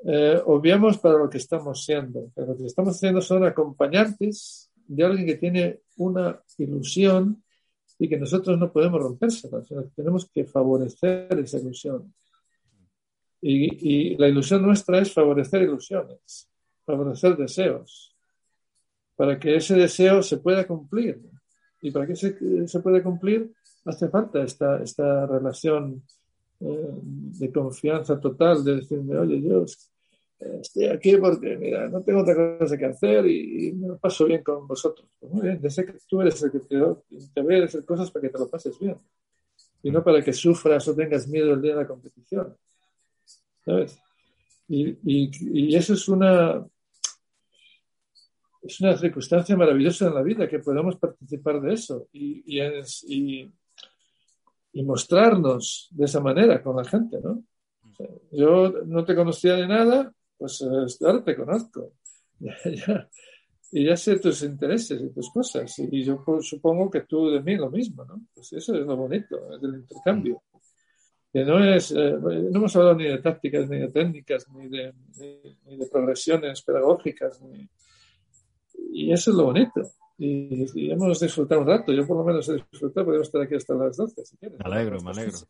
eh, obviamos para lo que estamos siendo. lo que estamos haciendo son acompañantes de alguien que tiene una ilusión y que nosotros no podemos rompérsela, sino que tenemos que favorecer esa ilusión. Y, y la ilusión nuestra es favorecer ilusiones, favorecer deseos, para que ese deseo se pueda cumplir. Y para que se, se pueda cumplir, hace falta esta, esta relación eh, de confianza total, de decirme, oye, yo estoy aquí porque, mira, no tengo otra cosa que hacer y, me lo paso bien con vosotros. Pues muy bien, sé que tú eres el que te, te voy a hacer cosas para que te lo pases bien. Y no para que sufras o tengas miedo el día de la competición. ¿Sabes? Y, y, y eso es una, es una circunstancia maravillosa en la vida que podamos participar de eso y, y, y, mostrarnos de esa manera con la gente, ¿no? yo no te conocía de nada, pues ahora te conozco. y ya sé tus intereses y tus cosas. Y yo supongo que tú de mí lo mismo, ¿no? Pues eso es lo bonito del intercambio. Que no es, eh, no hemos hablado ni de tácticas, ni de técnicas, ni de, ni de progresiones pedagógicas, ni, y eso es lo bonito. Y, hemos disfrutado un rato. Yo por lo menos he disfrutado, podemos estar aquí hasta las 12 si quieres. Me alegro, me alegro.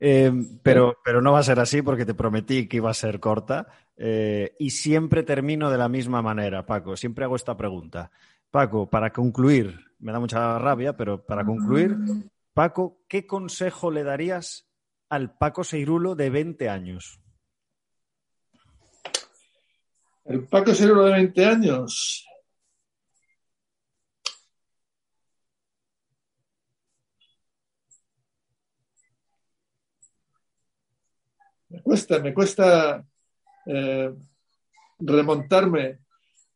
Eh, pero, pero no va a ser así porque te prometí que iba a ser corta. Eh, y siempre termino de la misma manera, Paco. Siempre hago esta pregunta. Paco, para concluir, me da mucha rabia, pero para concluir, Paco, ¿qué consejo le darías al Paco Seirulo de 20 años? El Paco Seguro de 20 años. Me cuesta, me cuesta eh, remontarme,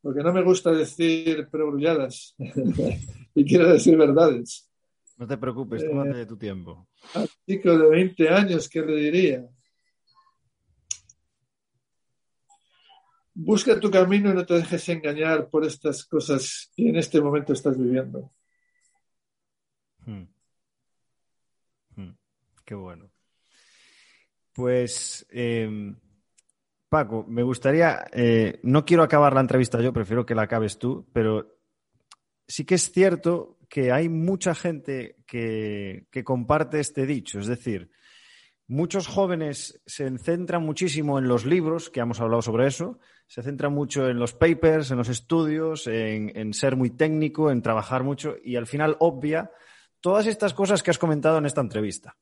porque no me gusta decir prebrulladas y quiero decir verdades. No te preocupes, tómate tu tiempo. Al chico de 20 años, ¿qué le diría? Busca tu camino y no te dejes engañar por estas cosas que en este momento estás viviendo. Hmm. Hmm. Qué bueno. Pues, em, Paco, me gustaría, eh, no quiero acabar la entrevista yo, prefiero que la acabes tú, pero sí que es cierto que hay mucha gente que, que comparte este dicho, es decir, Muchos jóvenes se centran muchísimo en los libros, que hemos hablado sobre eso, se centran mucho en los papers, en los estudios, en, ser muy técnico, en trabajar mucho y al final obvia todas estas cosas que has comentado en esta entrevista.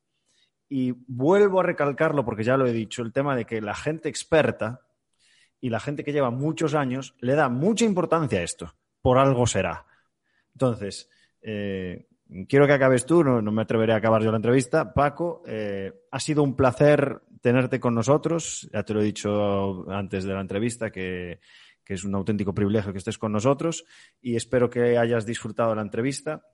Y vuelvo a recalcarlo porque ya lo he dicho, el tema de que la gente experta y la gente que lleva muchos años le da mucha importancia a esto. Por algo será. Entonces, eh, quiero que acabes tú, no, me atreveré a acabar yo la entrevista. Paco, eh, ha sido un placer tenerte con nosotros. Ya te lo he dicho antes de la entrevista que, es un auténtico privilegio que estés con nosotros y espero que hayas disfrutado la entrevista.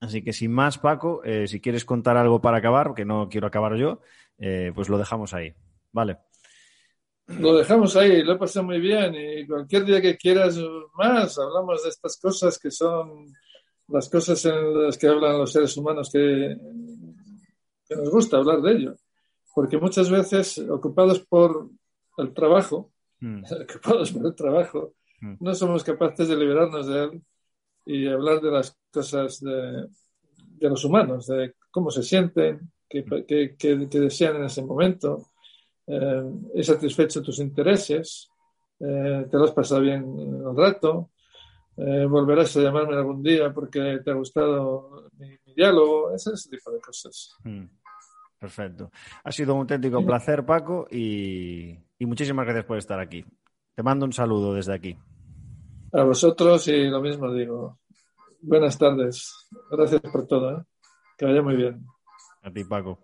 Así que sin más, Paco, eh, si quieres contar algo para acabar, que no quiero acabar yo, eh, pues lo dejamos ahí. Vale. Lo dejamos ahí, lo he pasado muy bien y cualquier día que quieras más, hablamos de estas cosas que son las cosas en las que hablan los seres humanos que, nos gusta hablar de ello. Porque muchas veces, ocupados por el trabajo, mm. ocupados por el trabajo, mm. no somos capaces de liberarnos de él y hablar de las cosas de, los humanos, de cómo se sienten, qué, mm. desean en ese momento, eh, he satisfecho tus intereses, eh, te lo has pasado bien un rato, eh, volverás a llamarme algún día porque te ha gustado mi, diálogo, ese, tipo de cosas. Mm, perfecto. Ha sido un auténtico placer, Paco, y, muchísimas gracias por estar aquí. Te mando un saludo desde aquí. A vosotros y lo mismo digo. Buenas tardes. Gracias por todo. ¿eh? Que vaya muy bien. A ti, Paco.